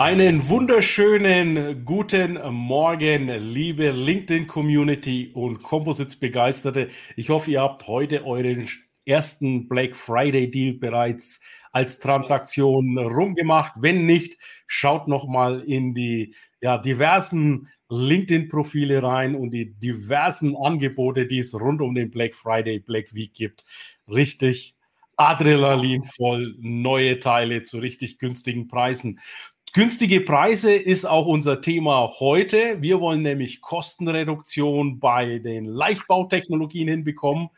Einen wunderschönen guten Morgen, liebe LinkedIn-Community und Composites-Begeisterte. Ich hoffe, ihr habt heute euren ersten Black Friday-Deal bereits als Transaktion rumgemacht. Wenn nicht, schaut noch mal in die ja, diversen LinkedIn-Profile rein und die diversen Angebote, die es rund um den Black Friday, Black Week gibt. Richtig Adrenalin voll, neue Teile zu richtig günstigen Preisen. Günstige Preise ist auch unser Thema heute. Wir wollen nämlich Kostenreduktion bei den Leichtbautechnologien hinbekommen.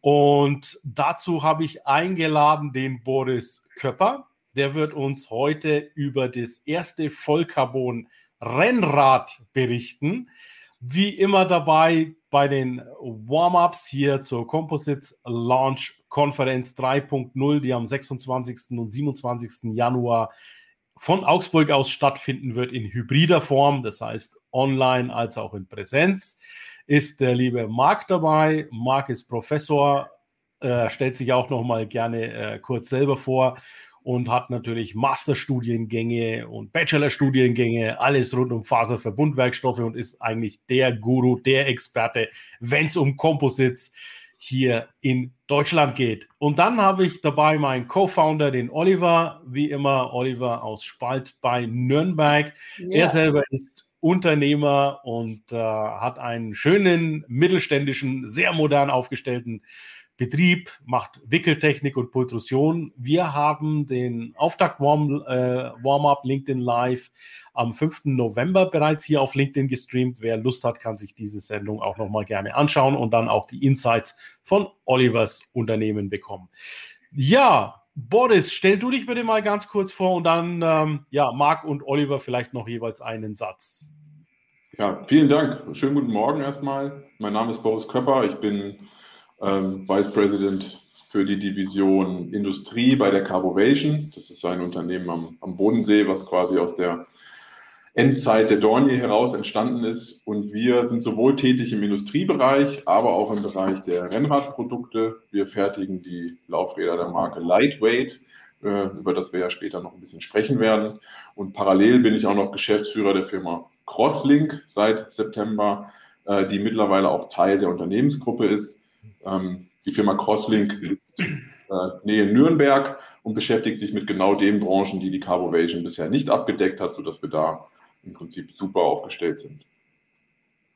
Und dazu habe ich eingeladen den Boris Köpper. Der wird uns heute über das erste Vollcarbon Rennrad berichten. Wie immer dabei bei den Warm-ups hier zur Composites Launch Konferenz 3.0, die am 26. und 27. Januar von Augsburg aus stattfinden wird in hybrider Form, das heißt online als auch in Präsenz, ist der liebe Marc dabei. Marc ist Professor, äh, stellt sich auch noch mal gerne äh, kurz selber vor und hat natürlich Masterstudiengänge und Bachelorstudiengänge, alles rund um Faserverbundwerkstoffe und ist eigentlich der Guru, der Experte, wenn es um Composites geht hier in Deutschland geht. Und dann habe ich dabei meinen Co-Founder, den Oliver, wie immer Oliver aus Spalt bei Nürnberg. Ja. Er selber ist Unternehmer und äh, hat einen schönen mittelständischen, sehr modern aufgestellten Betrieb, macht Wickeltechnik und Pultrusion. Wir haben den Auftakt-Warm-Up äh, LinkedIn Live am 5. November bereits hier auf LinkedIn gestreamt. Wer Lust hat, kann sich diese Sendung auch nochmal gerne anschauen und dann auch die Insights von Olivers Unternehmen bekommen. Ja, Boris, stell du dich bitte mal ganz kurz vor und dann, ähm, ja, Marc und Oliver vielleicht noch jeweils einen Satz. Ja, vielen Dank. Schönen guten Morgen erstmal. Mein Name ist Boris Köpper. Ich bin ähm, Vice President für die Division Industrie bei der Carbovation. Das ist ein Unternehmen am, am Bodensee, was quasi aus der Endzeit der Dornier heraus entstanden ist. Und wir sind sowohl tätig im Industriebereich, aber auch im Bereich der Rennradprodukte. Wir fertigen die Laufräder der Marke Lightweight, äh, über das wir ja später noch ein bisschen sprechen werden. Und parallel bin ich auch noch Geschäftsführer der Firma Crosslink seit September, äh, die mittlerweile auch Teil der Unternehmensgruppe ist. Ähm, die Firma Crosslink äh, Nähe Nürnberg und beschäftigt sich mit genau den Branchen, die die Carbovation bisher nicht abgedeckt hat, sodass wir da im Prinzip super aufgestellt sind.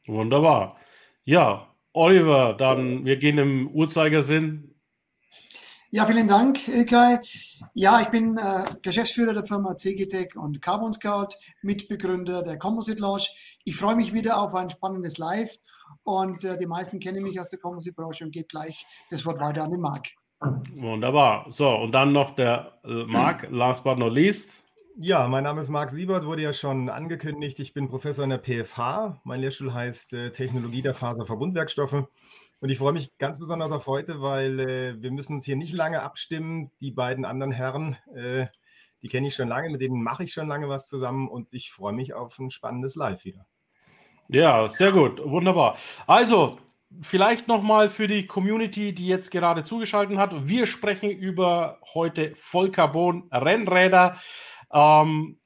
Wunderbar. Ja, Oliver, dann wir gehen im Uhrzeigersinn. Ja, vielen Dank, Ilkay. Ja, ich bin äh, Geschäftsführer der Firma CGTech und Carbon Scout, Mitbegründer der Composite Lounge. Ich freue mich wieder auf ein spannendes Live und äh, die meisten kennen mich aus der Composite-Branche und gebe gleich das Wort weiter an den Marc. Wunderbar. So, und dann noch der äh, Marc, last but not least. Ja, mein Name ist Marc Siebert, wurde ja schon angekündigt. Ich bin Professor in der PFH. Mein Lehrstuhl heißt äh, Technologie der Faserverbundwerkstoffe. Und ich freue mich ganz besonders auf heute, weil äh, wir müssen uns hier nicht lange abstimmen. Die beiden anderen Herren, äh, die kenne ich schon lange, mit denen mache ich schon lange was zusammen und ich freue mich auf ein spannendes Live wieder. Ja, sehr gut, wunderbar. Also, vielleicht nochmal für die Community, die jetzt gerade zugeschaltet hat. Wir sprechen über heute Vollcarbon-Rennräder. Ähm,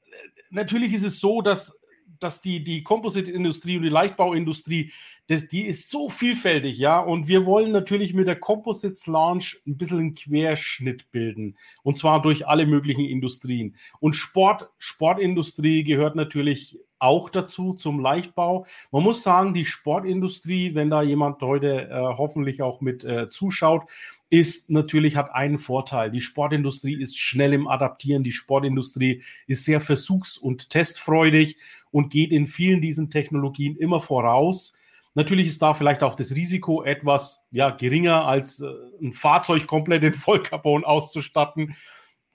natürlich ist es so, dass, dass die, die Composite-Industrie und die Leichtbauindustrie, das, die ist so vielfältig, ja. Und wir wollen natürlich mit der Composites Launch ein bisschen einen Querschnitt bilden. Und zwar durch alle möglichen Industrien. Und Sport, Sportindustrie gehört natürlich auch dazu zum Leichtbau. Man muss sagen, die Sportindustrie, wenn da jemand heute äh, hoffentlich auch mit äh, zuschaut, ist natürlich, hat einen Vorteil. Die Sportindustrie ist schnell im Adaptieren. Die Sportindustrie ist sehr versuchs- und testfreudig und geht in vielen diesen Technologien immer voraus. Natürlich ist da vielleicht auch das Risiko etwas ja, geringer, als äh, ein Fahrzeug komplett in Vollcarbon auszustatten.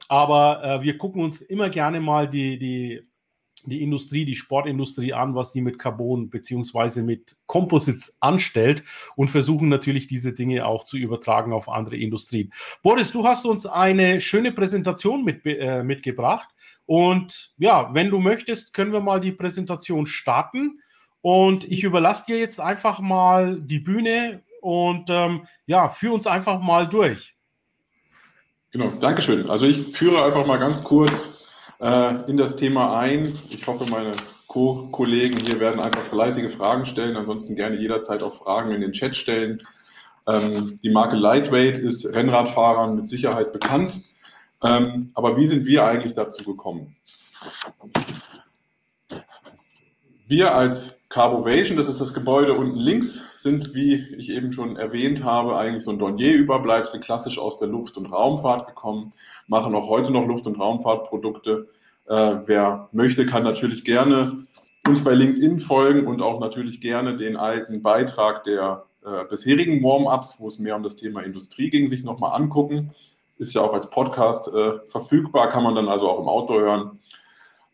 Aber äh, wir gucken uns immer gerne mal die, die die Industrie, die Sportindustrie an, was sie mit Carbon beziehungsweise mit Composites anstellt und versuchen natürlich diese Dinge auch zu übertragen auf andere Industrien. Boris, du hast uns eine schöne Präsentation mit, äh, mitgebracht und ja, wenn du möchtest, können wir mal die Präsentation starten und ich überlasse dir jetzt einfach mal die Bühne und ähm, ja, führ uns einfach mal durch. Genau, Dankeschön. Also ich führe einfach mal ganz kurz äh, in das Thema ein. Ich hoffe, meine Co-Kollegen hier werden einfach fleißige Fragen stellen. Ansonsten gerne jederzeit auch Fragen in den Chat stellen. Ähm, die Marke Lightweight ist Rennradfahrern mit Sicherheit bekannt. Ähm, aber wie sind wir eigentlich dazu gekommen? Wir als Carbovation, das ist das Gebäude unten links, sind, wie ich eben schon erwähnt habe, eigentlich so ein Dornier-Überbleibsel, klassisch aus der Luft- und Raumfahrt gekommen, machen auch heute noch Luft- und Raumfahrtprodukte. Äh, wer möchte, kann natürlich gerne uns bei LinkedIn folgen und auch natürlich gerne den alten Beitrag der äh, bisherigen Warm-ups, wo es mehr um das Thema Industrie ging, sich nochmal angucken. Ist ja auch als Podcast äh, verfügbar, kann man dann also auch im Auto hören.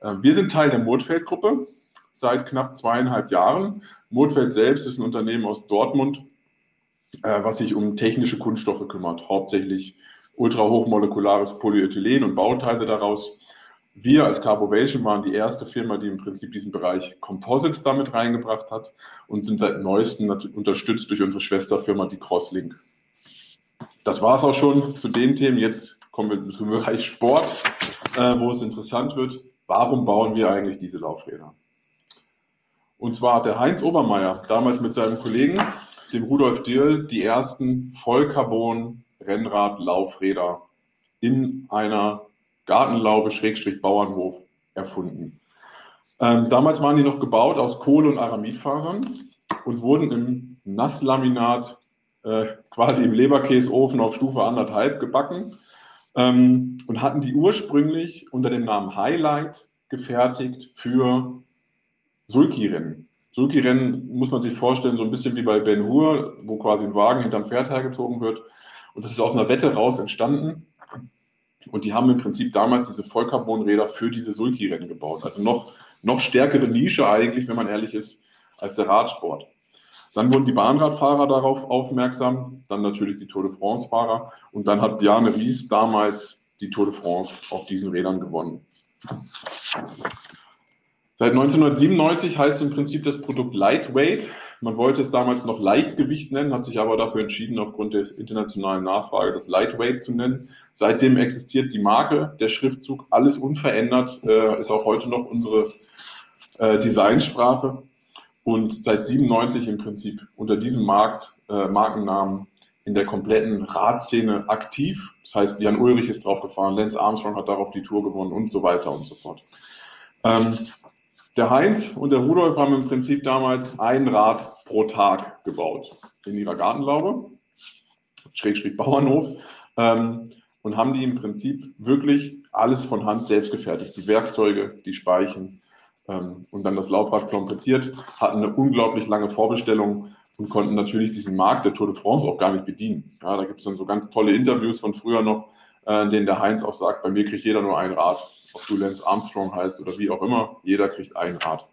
Äh, wir sind Teil der Murtfeld-Gruppe seit knapp zweieinhalb Jahren. Murtfeld selbst ist ein Unternehmen aus Dortmund, äh, was sich um technische Kunststoffe kümmert, hauptsächlich ultrahochmolekulares Polyethylen und Bauteile daraus. Wir als Carbovation waren die erste Firma, die im Prinzip diesen Bereich Composites damit reingebracht hat und sind seit neuestem unterstützt durch unsere Schwesterfirma, die Crosslink. Das war es auch schon zu den Themen. Jetzt kommen wir zum Bereich Sport, äh, wo es interessant wird. Warum bauen wir eigentlich diese Laufräder? Und zwar hat der Heinz Obermeier damals mit seinem Kollegen, dem Rudolf Dirl, die ersten Vollcarbon-Rennrad-Laufräder in einer Gartenlaube-Bauernhof erfunden. Ähm, damals waren die noch gebaut aus Kohle- und Aramidfasern und wurden im Nasslaminat äh, quasi im Leberkäseofen auf Stufe anderthalb gebacken ähm, und hatten die ursprünglich unter dem Namen Highlight gefertigt für Sulki-Rennen. Sulki-Rennen muss man sich vorstellen, so ein bisschen wie bei Ben Hur, wo quasi ein Wagen hinterm Pferd hergezogen wird. Und das ist aus einer Wette raus entstanden. Und die haben im Prinzip damals diese Vollcarbonräder für diese Sulki-Rennen gebaut. Also noch, noch stärkere Nische eigentlich, wenn man ehrlich ist, als der Radsport. Dann wurden die Bahnradfahrer darauf aufmerksam, dann natürlich die Tour de France-Fahrer und dann hat Bjarne Ries damals die Tour de France auf diesen Rädern gewonnen. Seit 1997 heißt im Prinzip das Produkt Lightweight. Man wollte es damals noch Leichtgewicht nennen, hat sich aber dafür entschieden, aufgrund der internationalen Nachfrage das Lightweight zu nennen. Seitdem existiert die Marke, der Schriftzug, alles unverändert, äh, ist auch heute noch unsere äh, Designsprache und seit 97 im Prinzip unter diesem Markt, äh, Markennamen in der kompletten Radszene aktiv. Das heißt, Jan Ulrich ist drauf gefahren, Lance Armstrong hat darauf die Tour gewonnen und so weiter und so fort. Ähm, der Heinz und der Rudolf haben im Prinzip damals ein Rad pro Tag gebaut in ihrer Gartenlaube, Schrägstrich Bauernhof, ähm, und haben die im Prinzip wirklich alles von Hand selbst gefertigt. Die Werkzeuge, die Speichen ähm, und dann das Laufrad komplettiert, hatten eine unglaublich lange Vorbestellung und konnten natürlich diesen Markt der Tour de France auch gar nicht bedienen. Ja, da gibt es dann so ganz tolle Interviews von früher noch, äh, denen der Heinz auch sagt, bei mir kriegt jeder nur ein Rad ob du Lance Armstrong heißt oder wie auch immer, jeder kriegt ein Rad.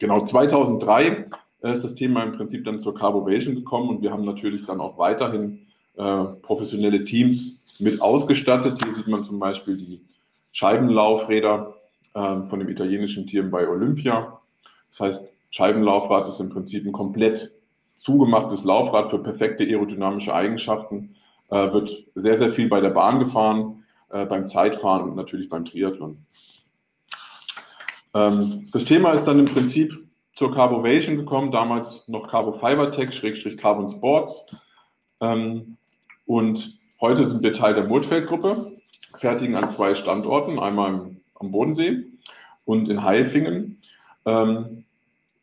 Genau, 2003 ist das Thema im Prinzip dann zur Carbovation gekommen und wir haben natürlich dann auch weiterhin äh, professionelle Teams mit ausgestattet. Hier sieht man zum Beispiel die Scheibenlaufräder äh, von dem italienischen Team bei Olympia. Das heißt, Scheibenlaufrad ist im Prinzip ein komplett zugemachtes Laufrad für perfekte aerodynamische Eigenschaften. Äh, wird sehr, sehr viel bei der Bahn gefahren, äh, beim Zeitfahren und natürlich beim Triathlon. Ähm, das Thema ist dann im Prinzip zur Carbovation gekommen, damals noch Carbo Fibertech, Schrägstrich Carbon Sports. Ähm, und heute sind wir Teil der Murtfeld-Gruppe, fertigen an zwei Standorten, einmal im, am Bodensee und in Haifingen. Ähm,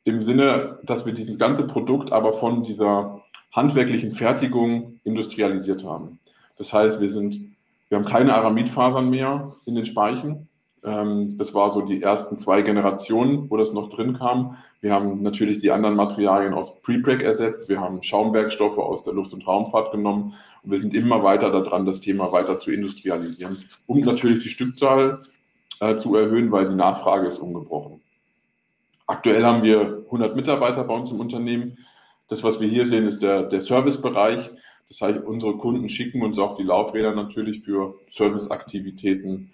Im Sinne, dass wir dieses ganze Produkt aber von dieser handwerklichen Fertigung industrialisiert haben. Das heißt, wir sind wir haben keine Aramidfasern mehr in den Speichen. Ähm, das war so die ersten zwei Generationen, wo das noch drin kam. Wir haben natürlich die anderen Materialien aus Prepreg ersetzt. Wir haben Schaumwerkstoffe aus der Luft- und Raumfahrt genommen. Und wir sind immer weiter daran, das Thema weiter zu industrialisieren, um natürlich die Stückzahl äh, zu erhöhen, weil die Nachfrage ist ungebrochen. Aktuell haben wir 100 Mitarbeiter bei uns im Unternehmen. Das, was wir hier sehen, ist der, der Servicebereich. Das heißt, unsere Kunden schicken uns auch die Laufräder natürlich für Serviceaktivitäten,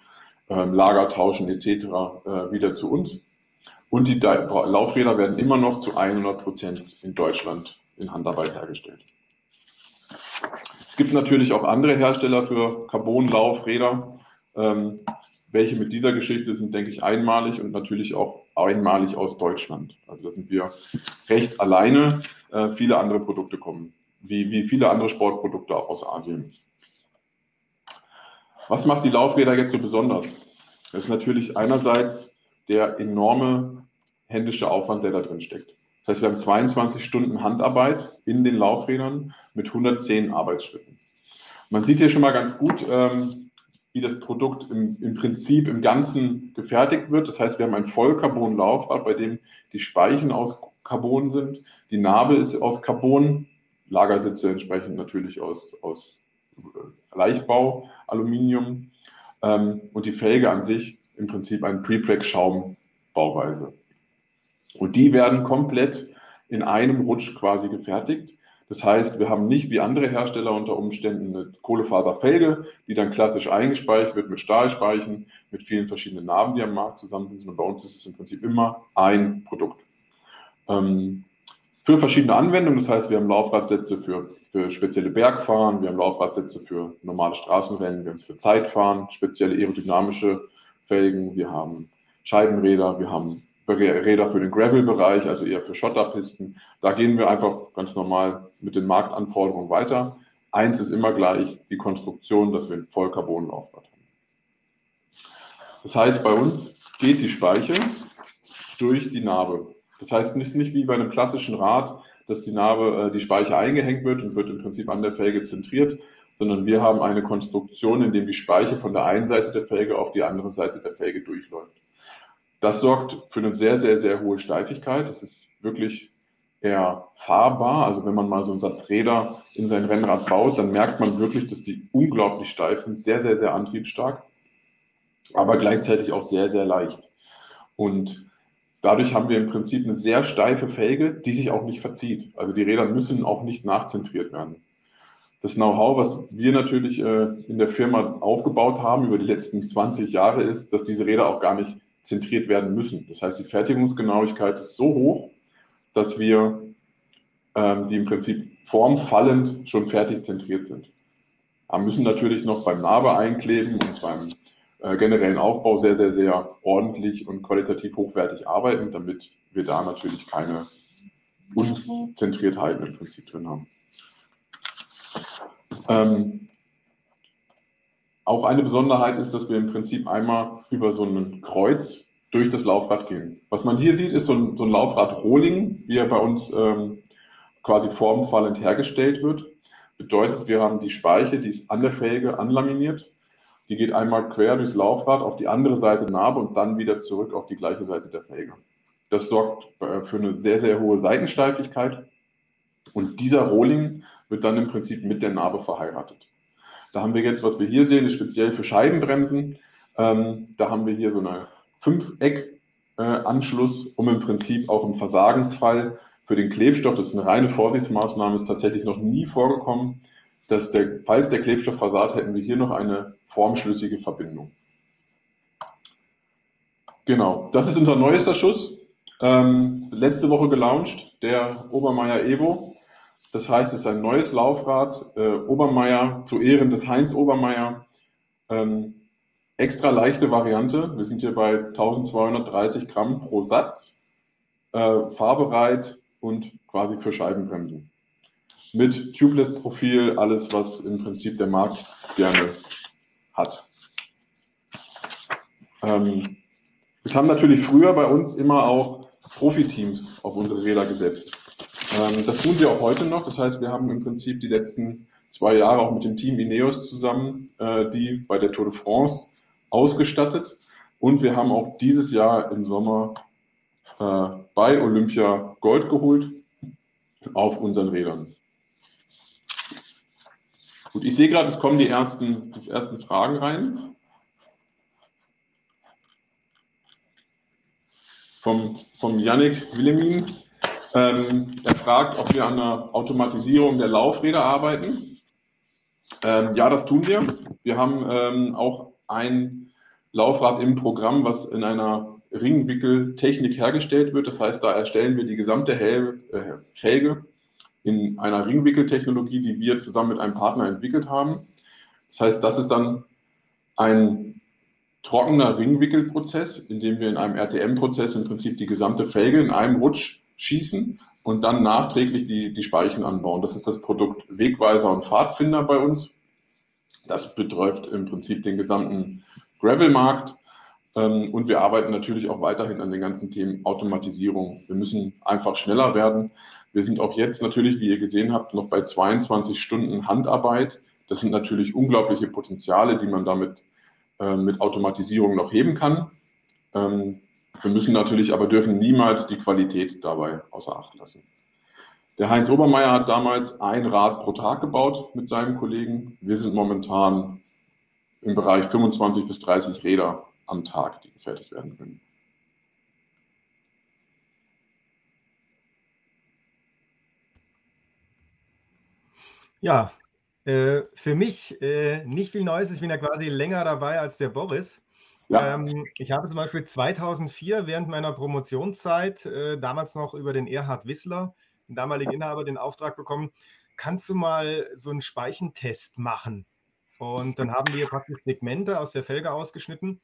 äh, Lagertauschen etc. Äh, wieder zu uns. Und die Laufräder werden immer noch zu 100 Prozent in Deutschland in Handarbeit hergestellt. Es gibt natürlich auch andere Hersteller für Carbon-Laufräder. Ähm, welche mit dieser Geschichte sind, denke ich, einmalig und natürlich auch einmalig aus Deutschland. Also da sind wir recht alleine. Äh, viele andere Produkte kommen, wie, wie viele andere Sportprodukte aus Asien. Was macht die Laufräder jetzt so besonders? Das ist natürlich einerseits der enorme händische Aufwand, der da drin steckt. Das heißt, wir haben 22 Stunden Handarbeit in den Laufrädern mit 110 Arbeitsschritten. Man sieht hier schon mal ganz gut, ähm, wie das Produkt im, im, Prinzip im Ganzen gefertigt wird. Das heißt, wir haben ein Vollcarbon-Laufrad, bei dem die Speichen aus Carbon sind, die Narbe ist aus Carbon, Lagersitze entsprechend natürlich aus, aus äh, Leichtbau, Aluminium ähm, und die Felge an sich im Prinzip ein Prepreg-Schaum-Bauweise. Und die werden komplett in einem Rutsch quasi gefertigt. Das heißt, wir haben nicht wie andere Hersteller unter Umständen eine Kohlefaserfelge, die dann klassisch eingespeicht wird mit Stahlspeichen, mit vielen verschiedenen Narben, die am Markt zusammen sind. Und bei uns ist es im Prinzip immer ein Produkt. Ähm, für verschiedene Anwendungen, das heißt, wir haben Laufradsätze für, für spezielle Bergfahren, wir haben Laufradsätze für normale Straßenrennen, wir haben es für Zeitfahren, spezielle aerodynamische Felgen, wir haben Scheibenräder, wir haben Räder für den Gravel-Bereich, also eher für Schotterpisten. Da gehen wir einfach ganz normal mit den Marktanforderungen weiter. Eins ist immer gleich die Konstruktion, dass wir ein Vollcarbonlaufrad haben. Das heißt, bei uns geht die Speiche durch die Narbe. Das heißt, es ist nicht wie bei einem klassischen Rad, dass die Narbe, äh, die Speiche eingehängt wird und wird im Prinzip an der Felge zentriert, sondern wir haben eine Konstruktion, in der die Speiche von der einen Seite der Felge auf die andere Seite der Felge durchläuft. Das sorgt für eine sehr, sehr, sehr hohe Steifigkeit. Das ist wirklich eher fahrbar. Also wenn man mal so einen Satz Räder in sein Rennrad baut, dann merkt man wirklich, dass die unglaublich steif sind, sehr, sehr, sehr antriebsstark, aber gleichzeitig auch sehr, sehr leicht. Und dadurch haben wir im Prinzip eine sehr steife Felge, die sich auch nicht verzieht. Also die Räder müssen auch nicht nachzentriert werden. Das Know-how, was wir natürlich äh, in der Firma aufgebaut haben über die letzten 20 Jahre, ist, dass diese Räder auch gar nicht zentriert werden müssen. Das heißt, die Fertigungsgenauigkeit ist so hoch, dass wir ähm, die im Prinzip formfallend schon fertig zentriert sind. Wir müssen natürlich noch beim Narbe einkleben und beim äh, generellen Aufbau sehr, sehr, sehr ordentlich und qualitativ hochwertig arbeiten, damit wir da natürlich keine Unzentriertheiten im Prinzip drin haben. Ähm, auch eine Besonderheit ist, dass wir im Prinzip einmal über so ein Kreuz durch das Laufrad gehen. Was man hier sieht, ist so ein, so ein Laufrad-Rohling, wie er bei uns ähm, quasi formfallend hergestellt wird. Bedeutet, wir haben die Speiche, die ist an der Felge anlaminiert. Die geht einmal quer durchs Laufrad auf die andere Seite Narbe und dann wieder zurück auf die gleiche Seite der Felge. Das sorgt äh, für eine sehr, sehr hohe Seitensteifigkeit. Und dieser Rohling wird dann im Prinzip mit der Narbe verheiratet. Da haben wir jetzt, was wir hier sehen, ist speziell für Scheibenbremsen. Ähm, da haben wir hier so eine Fünfeck-Anschluss, äh, um im Prinzip auch im Versagensfall für den Klebstoff, das ist eine reine Vorsichtsmaßnahme, ist tatsächlich noch nie vorgekommen, dass der, falls der Klebstoff versagt, hätten wir hier noch eine formschlüssige Verbindung. Genau, das ist unser neuester Schuss. Ähm, letzte Woche gelauncht, der Obermeier Evo. Das heißt, es ist ein neues Laufrad, äh, Obermeier zu Ehren des Heinz Obermeier. Ähm, extra leichte Variante. Wir sind hier bei 1230 Gramm pro Satz, äh, fahrbereit und quasi für Scheibenbremsen. Mit Tubeless-Profil, alles, was im Prinzip der Markt gerne hat. Ähm, es haben natürlich früher bei uns immer auch Profiteams auf unsere Räder gesetzt. Ähm, das tun wir auch heute noch. Das heißt, wir haben im Prinzip die letzten zwei Jahre auch mit dem Team Ineos zusammen, äh, die bei der Tour de France ausgestattet. Und wir haben auch dieses Jahr im Sommer äh, bei Olympia Gold geholt auf unseren Rädern. Gut, ich sehe gerade, es kommen die ersten, die ersten Fragen rein. vom, vom Yannick Willemin. Ähm, er fragt, ob wir an der Automatisierung der Laufräder arbeiten. Ähm, ja, das tun wir. Wir haben ähm, auch ein Laufrad im Programm, was in einer Ringwickeltechnik hergestellt wird. Das heißt, da erstellen wir die gesamte Hel äh, Felge in einer Ringwickeltechnologie, die wir zusammen mit einem Partner entwickelt haben. Das heißt, das ist dann ein trockener Ringwickelprozess, in dem wir in einem RTM-Prozess im Prinzip die gesamte Felge in einem Rutsch schießen und dann nachträglich die, die Speichen anbauen. Das ist das Produkt Wegweiser und Pfadfinder bei uns. Das betrifft im Prinzip den gesamten Gravel-Markt. Ähm, und wir arbeiten natürlich auch weiterhin an den ganzen Themen Automatisierung. Wir müssen einfach schneller werden. Wir sind auch jetzt natürlich, wie ihr gesehen habt, noch bei 22 Stunden Handarbeit. Das sind natürlich unglaubliche Potenziale, die man damit äh, mit Automatisierung noch heben kann. Ähm, wir müssen natürlich aber dürfen niemals die Qualität dabei außer Acht lassen. Der Heinz Obermeier hat damals ein Rad pro Tag gebaut mit seinem Kollegen. Wir sind momentan im Bereich 25 bis 30 Räder am Tag, die gefertigt werden können. Ja, äh, für mich äh, nicht viel Neues. Ich bin ja quasi länger dabei als der Boris. Ja. Ähm, ich habe zum Beispiel 2004 während meiner Promotionszeit, äh, damals noch über den Erhard Wissler, den damaligen Inhaber, den Auftrag bekommen, kannst du mal so einen Speichentest machen? Und dann haben wir praktisch Segmente aus der Felge ausgeschnitten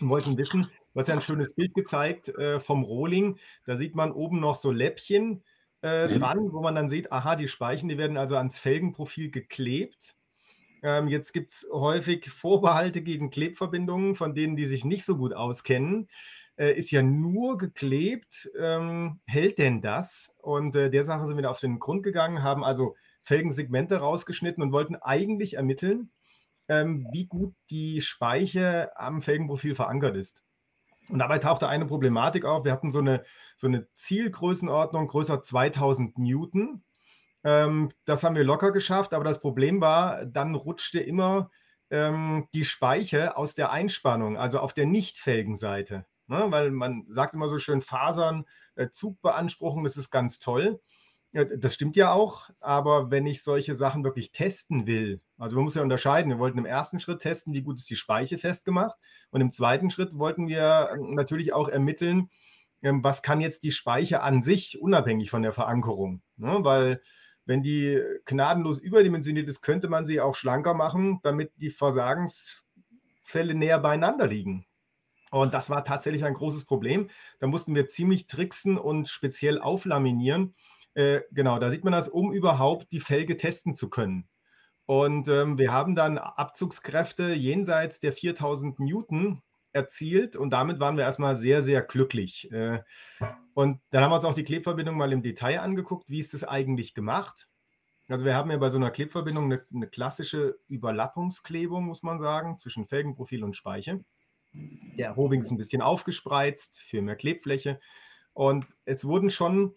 und wollten wissen, was ja ein schönes Bild gezeigt äh, vom Rohling. Da sieht man oben noch so Läppchen äh, mhm. dran, wo man dann sieht, aha, die Speichen, die werden also ans Felgenprofil geklebt. Ähm, jetzt gibt es häufig Vorbehalte gegen Klebverbindungen, von denen, die sich nicht so gut auskennen. Äh, ist ja nur geklebt. Ähm, hält denn das? Und äh, der Sache sind wir auf den Grund gegangen, haben also Felgensegmente rausgeschnitten und wollten eigentlich ermitteln, ähm, wie gut die Speiche am Felgenprofil verankert ist. Und dabei tauchte eine Problematik auf. Wir hatten so eine, so eine Zielgrößenordnung größer 2000 Newton. Ähm, das haben wir locker geschafft, aber das Problem war, dann rutschte immer ähm, die Speiche aus der Einspannung, also auf der Nicht-Felgenseite. Ne? Weil man sagt immer so schön, Fasern, äh, Zugbeanspruchung, das ist ganz toll. Das stimmt ja auch, aber wenn ich solche Sachen wirklich testen will, also man muss ja unterscheiden, wir wollten im ersten Schritt testen, wie gut ist die Speiche festgemacht und im zweiten Schritt wollten wir ähm, natürlich auch ermitteln, ähm, was kann jetzt die Speiche an sich, unabhängig von der Verankerung, ne? weil wenn die gnadenlos überdimensioniert ist, könnte man sie auch schlanker machen, damit die Versagensfälle näher beieinander liegen. Und das war tatsächlich ein großes Problem. Da mussten wir ziemlich tricksen und speziell auflaminieren, äh, genau, da sieht man das, um überhaupt die Felge testen zu können. Und ähm, wir haben dann Abzugskräfte jenseits der 4000 Newton erzielt und damit waren wir erstmal sehr, sehr glücklich. Äh, und dann haben wir uns auch die Klebverbindung mal im Detail angeguckt. Wie ist das eigentlich gemacht? Also wir haben ja bei so einer Klebverbindung eine, eine klassische Überlappungsklebung, muss man sagen, zwischen Felgenprofil und Speiche. Der Robing ist ein bisschen aufgespreizt für mehr Klebfläche. Und es wurden schon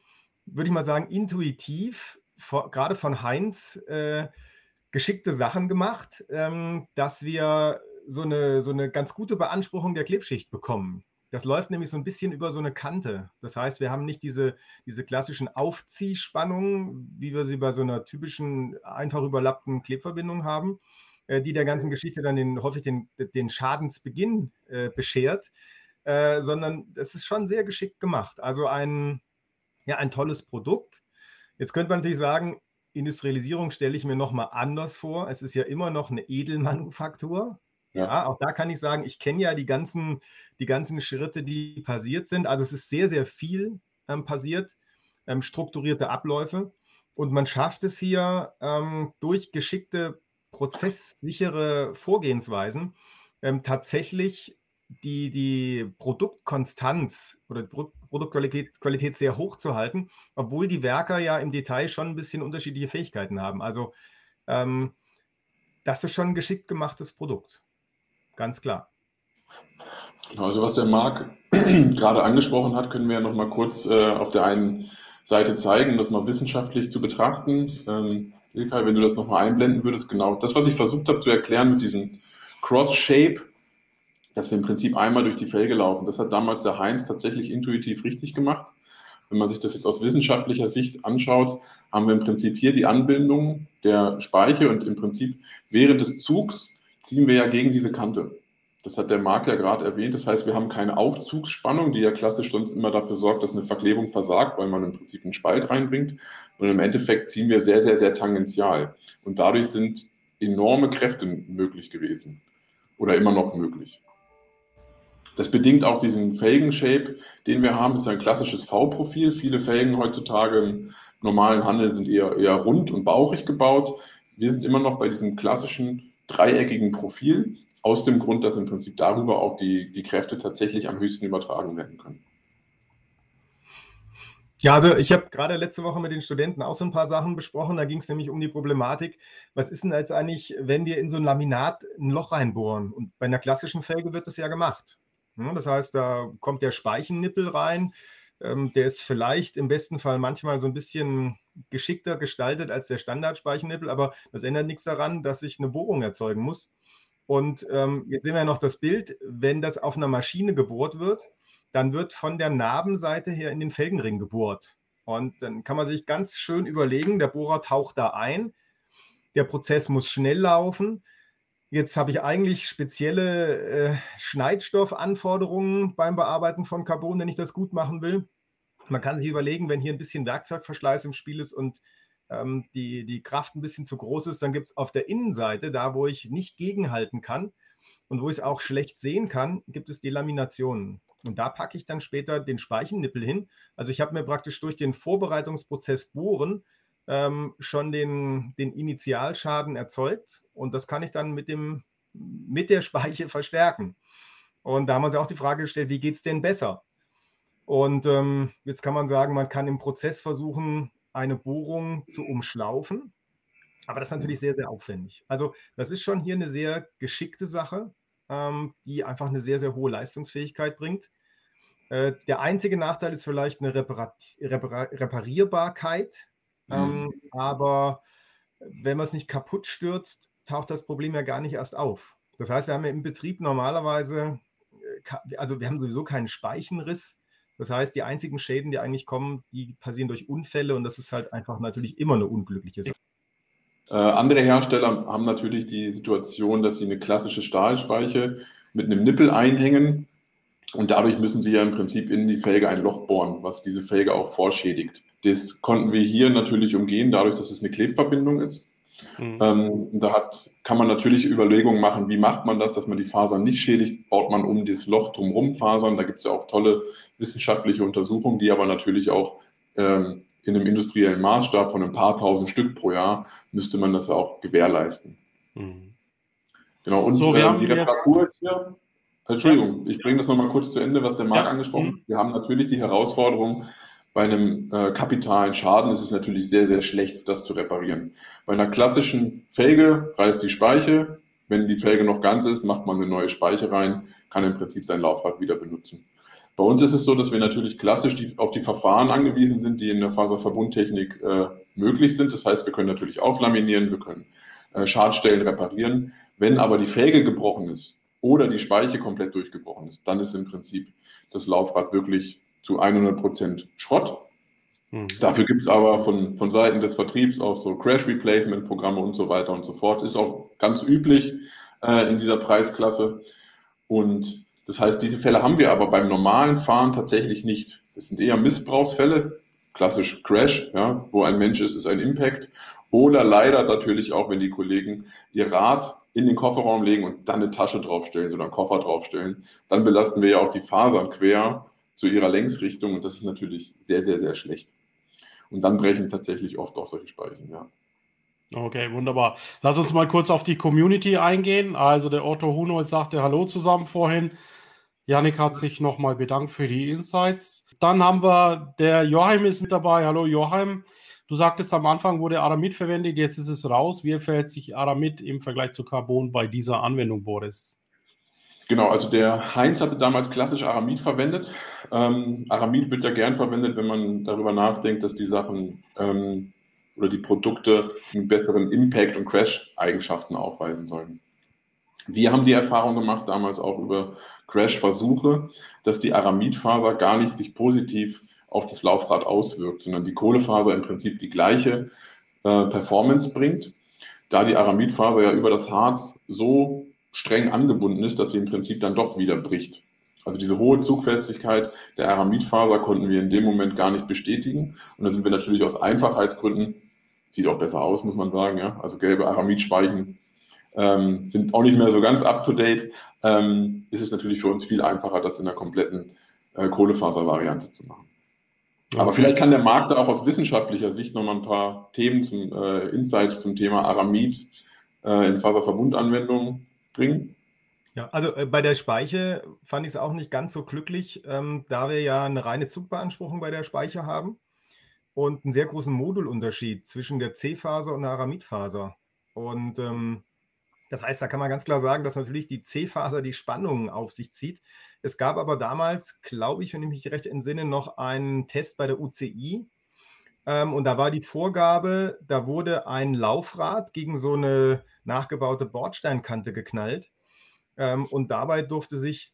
würde ich mal sagen, intuitiv, vor, gerade von Heinz, äh, geschickte Sachen gemacht, ähm, dass wir so eine, so eine ganz gute Beanspruchung der Klebschicht bekommen. Das läuft nämlich so ein bisschen über so eine Kante. Das heißt, wir haben nicht diese, diese klassischen Aufziehspannungen, wie wir sie bei so einer typischen einfach überlappten Klebverbindung haben, äh, die der ganzen Geschichte dann den, häufig den, den Schadensbeginn äh, beschert, äh, sondern es ist schon sehr geschickt gemacht. Also ein, ja, ein tolles Produkt. Jetzt könnte man natürlich sagen, Industrialisierung stelle ich mir nochmal anders vor. Es ist ja immer noch eine Edelmanufaktur. Ja. ja, auch da kann ich sagen, ich kenne ja die ganzen, die ganzen Schritte, die passiert sind. Also es ist sehr, sehr viel ähm, passiert, ähm, strukturierte Abläufe. Und man schafft es hier ähm, durch geschickte prozesssichere Vorgehensweisen ähm, tatsächlich die, die Produktkonstanz oder die Produktqualität Qualität sehr hoch zu halten, obwohl die Werker ja im Detail schon ein bisschen unterschiedliche Fähigkeiten haben. Also ähm, das ist schon ein geschickt gemachtes Produkt. Ganz klar. Genau, also was der Marc gerade angesprochen hat, können wir ja noch mal kurz äh, auf der einen Seite zeigen, das mal wissenschaftlich zu betrachten. Ähm, Ilkay, wenn du das noch mal einblenden würdest, genau das, was ich versucht habe zu erklären mit diesem Cross-Shape, dass wir im Prinzip einmal durch die Felge laufen. Das hat damals der Heinz tatsächlich intuitiv richtig gemacht. Wenn man sich das jetzt aus wissenschaftlicher Sicht anschaut, haben wir im Prinzip hier die Anbindung der Speiche und im Prinzip während des Zugs ziehen wir ja gegen diese Kante. Das hat der Marc ja gerade erwähnt. Das heißt, wir haben keine Aufzugsspannung, die ja klassisch sonst immer dafür sorgt, dass eine Verklebung versagt, weil man im Prinzip einen Spalt reinbringt. Und im Endeffekt ziehen wir sehr, sehr, sehr tangential. Und dadurch sind enorme Kräfte möglich gewesen oder immer noch möglich. Das bedingt auch diesen Felgen-Shape, den wir haben. Das ist ein klassisches V-Profil. Viele Felgen heutzutage im normalen Handel sind eher, eher rund und bauchig gebaut. Wir sind immer noch bei diesem klassischen dreieckigen Profil, aus dem Grund, dass im Prinzip darüber auch die, die Kräfte tatsächlich am höchsten übertragen werden können. Ja, also ich habe gerade letzte Woche mit den Studenten auch so ein paar Sachen besprochen. Da ging es nämlich um die Problematik, was ist denn jetzt eigentlich, wenn wir in so ein Laminat ein Loch reinbohren? Und bei einer klassischen Felge wird das ja gemacht. Das heißt, da kommt der Speichennippel rein. Ähm, der ist vielleicht im besten Fall manchmal so ein bisschen geschickter gestaltet als der Standard-Speichennippel, aber das ändert nichts daran, dass ich eine Bohrung erzeugen muss. Und ähm, jetzt sehen wir noch das Bild, wenn das auf einer Maschine gebohrt wird, dann wird von der Narbenseite her in den Felgenring gebohrt. Und dann kann man sich ganz schön überlegen, der Bohrer taucht da ein, der Prozess muss schnell laufen. Jetzt habe ich eigentlich spezielle äh, Schneidstoffanforderungen beim Bearbeiten von Carbon, wenn ich das gut machen will. Man kann sich überlegen, wenn hier ein bisschen Werkzeugverschleiß im Spiel ist und ähm, die, die Kraft ein bisschen zu groß ist, dann gibt es auf der Innenseite, da wo ich nicht gegenhalten kann und wo ich es auch schlecht sehen kann, gibt es Delaminationen. Und da packe ich dann später den Speichennippel hin. Also ich habe mir praktisch durch den Vorbereitungsprozess Bohren ähm, schon den, den Initialschaden erzeugt und das kann ich dann mit, dem, mit der Speiche verstärken. Und da haben wir uns auch die Frage gestellt, wie geht es denn besser? Und ähm, jetzt kann man sagen, man kann im Prozess versuchen, eine Bohrung zu umschlaufen. Aber das ist natürlich sehr, sehr aufwendig. Also das ist schon hier eine sehr geschickte Sache, ähm, die einfach eine sehr, sehr hohe Leistungsfähigkeit bringt. Äh, der einzige Nachteil ist vielleicht eine Repar Repar Reparierbarkeit. Ähm, mhm. aber wenn man es nicht kaputt stürzt, taucht das Problem ja gar nicht erst auf. Das heißt, wir haben ja im Betrieb normalerweise, äh, also wir haben sowieso keinen Speichenriss, das heißt, die einzigen Schäden, die eigentlich kommen, die passieren durch Unfälle und das ist halt einfach natürlich immer eine unglückliche Sache. Äh, andere Hersteller haben natürlich die Situation, dass sie eine klassische Stahlspeiche mit einem Nippel einhängen und dadurch müssen sie ja im Prinzip in die Felge ein Loch bohren, was diese Felge auch vorschädigt. Das konnten wir hier natürlich umgehen, dadurch, dass es eine Klebverbindung ist. Mhm. Ähm, da hat, kann man natürlich Überlegungen machen, wie macht man das, dass man die Fasern nicht schädigt, baut man um das Loch drumherum Fasern. Da gibt es ja auch tolle wissenschaftliche Untersuchungen, die aber natürlich auch ähm, in einem industriellen Maßstab von ein paar tausend Stück pro Jahr müsste man das auch gewährleisten. Mhm. Genau, und so, äh, die Reparatur hier, Entschuldigung, ich bringe das nochmal kurz zu Ende, was der Marc ja. angesprochen hat. Mhm. Wir haben natürlich die Herausforderung, bei einem äh, kapitalen Schaden ist es natürlich sehr, sehr schlecht, das zu reparieren. Bei einer klassischen Felge reißt die Speiche. Wenn die Felge noch ganz ist, macht man eine neue Speiche rein, kann im Prinzip sein Laufrad wieder benutzen. Bei uns ist es so, dass wir natürlich klassisch die, auf die Verfahren angewiesen sind, die in der Faserverbundtechnik äh, möglich sind. Das heißt, wir können natürlich auflaminieren, wir können äh, Schadstellen reparieren. Wenn aber die Felge gebrochen ist oder die Speiche komplett durchgebrochen ist, dann ist im Prinzip das Laufrad wirklich zu 100 Prozent Schrott. Mhm. Dafür gibt es aber von, von Seiten des Vertriebs auch so Crash Replacement Programme und so weiter und so fort. Ist auch ganz üblich äh, in dieser Preisklasse. Und das heißt, diese Fälle haben wir aber beim normalen Fahren tatsächlich nicht. Das sind eher Missbrauchsfälle, klassisch Crash, ja, wo ein Mensch ist, ist ein Impact. Oder leider natürlich auch, wenn die Kollegen ihr Rad in den Kofferraum legen und dann eine Tasche draufstellen oder einen Koffer draufstellen, dann belasten wir ja auch die Fasern quer zu ihrer Längsrichtung und das ist natürlich sehr, sehr, sehr schlecht. Und dann brechen tatsächlich oft auch solche Speichen, ja. Okay, wunderbar. Lass uns mal kurz auf die Community eingehen. Also der Otto Hunold sagte Hallo zusammen vorhin. Janik hat sich nochmal bedankt für die Insights. Dann haben wir, der Joachim ist mit dabei. Hallo Joachim. Du sagtest am Anfang wurde Aramid verwendet, jetzt ist es raus. Wie verhält sich Aramid im Vergleich zu Carbon bei dieser Anwendung, Boris? Genau, also der Heinz hatte damals klassisch Aramid verwendet. Ähm, Aramid wird ja gern verwendet, wenn man darüber nachdenkt, dass die Sachen ähm, oder die Produkte einen besseren Impact und Crash-Eigenschaften aufweisen sollen. Wir haben die Erfahrung gemacht, damals auch über Crash-Versuche, dass die Aramidfaser gar nicht sich positiv auf das Laufrad auswirkt, sondern die Kohlefaser im Prinzip die gleiche äh, Performance bringt, da die Aramidfaser ja über das Harz so streng angebunden ist, dass sie im Prinzip dann doch wieder bricht. Also diese hohe Zugfestigkeit der Aramidfaser konnten wir in dem Moment gar nicht bestätigen. Und da sind wir natürlich aus Einfachheitsgründen, sieht auch besser aus, muss man sagen, ja. Also gelbe Aramidspeichen ähm, sind auch nicht mehr so ganz up to date. Ähm, ist es natürlich für uns viel einfacher, das in der kompletten äh, Kohlefaservariante zu machen. Aber vielleicht kann der Markt da auch aus wissenschaftlicher Sicht nochmal ein paar Themen zum äh, Insights zum Thema Aramid äh, in Faserverbundanwendungen bringen. Ja, also äh, bei der Speiche fand ich es auch nicht ganz so glücklich, ähm, da wir ja eine reine Zugbeanspruchung bei der Speiche haben und einen sehr großen Modulunterschied zwischen der C-Faser und der Aramidfaser. Und ähm, das heißt, da kann man ganz klar sagen, dass natürlich die C-Faser die Spannungen auf sich zieht. Es gab aber damals, glaube ich, wenn ich mich recht entsinne, noch einen Test bei der UCI. Ähm, und da war die Vorgabe, da wurde ein Laufrad gegen so eine nachgebaute Bordsteinkante geknallt. Ähm, und dabei durfte sich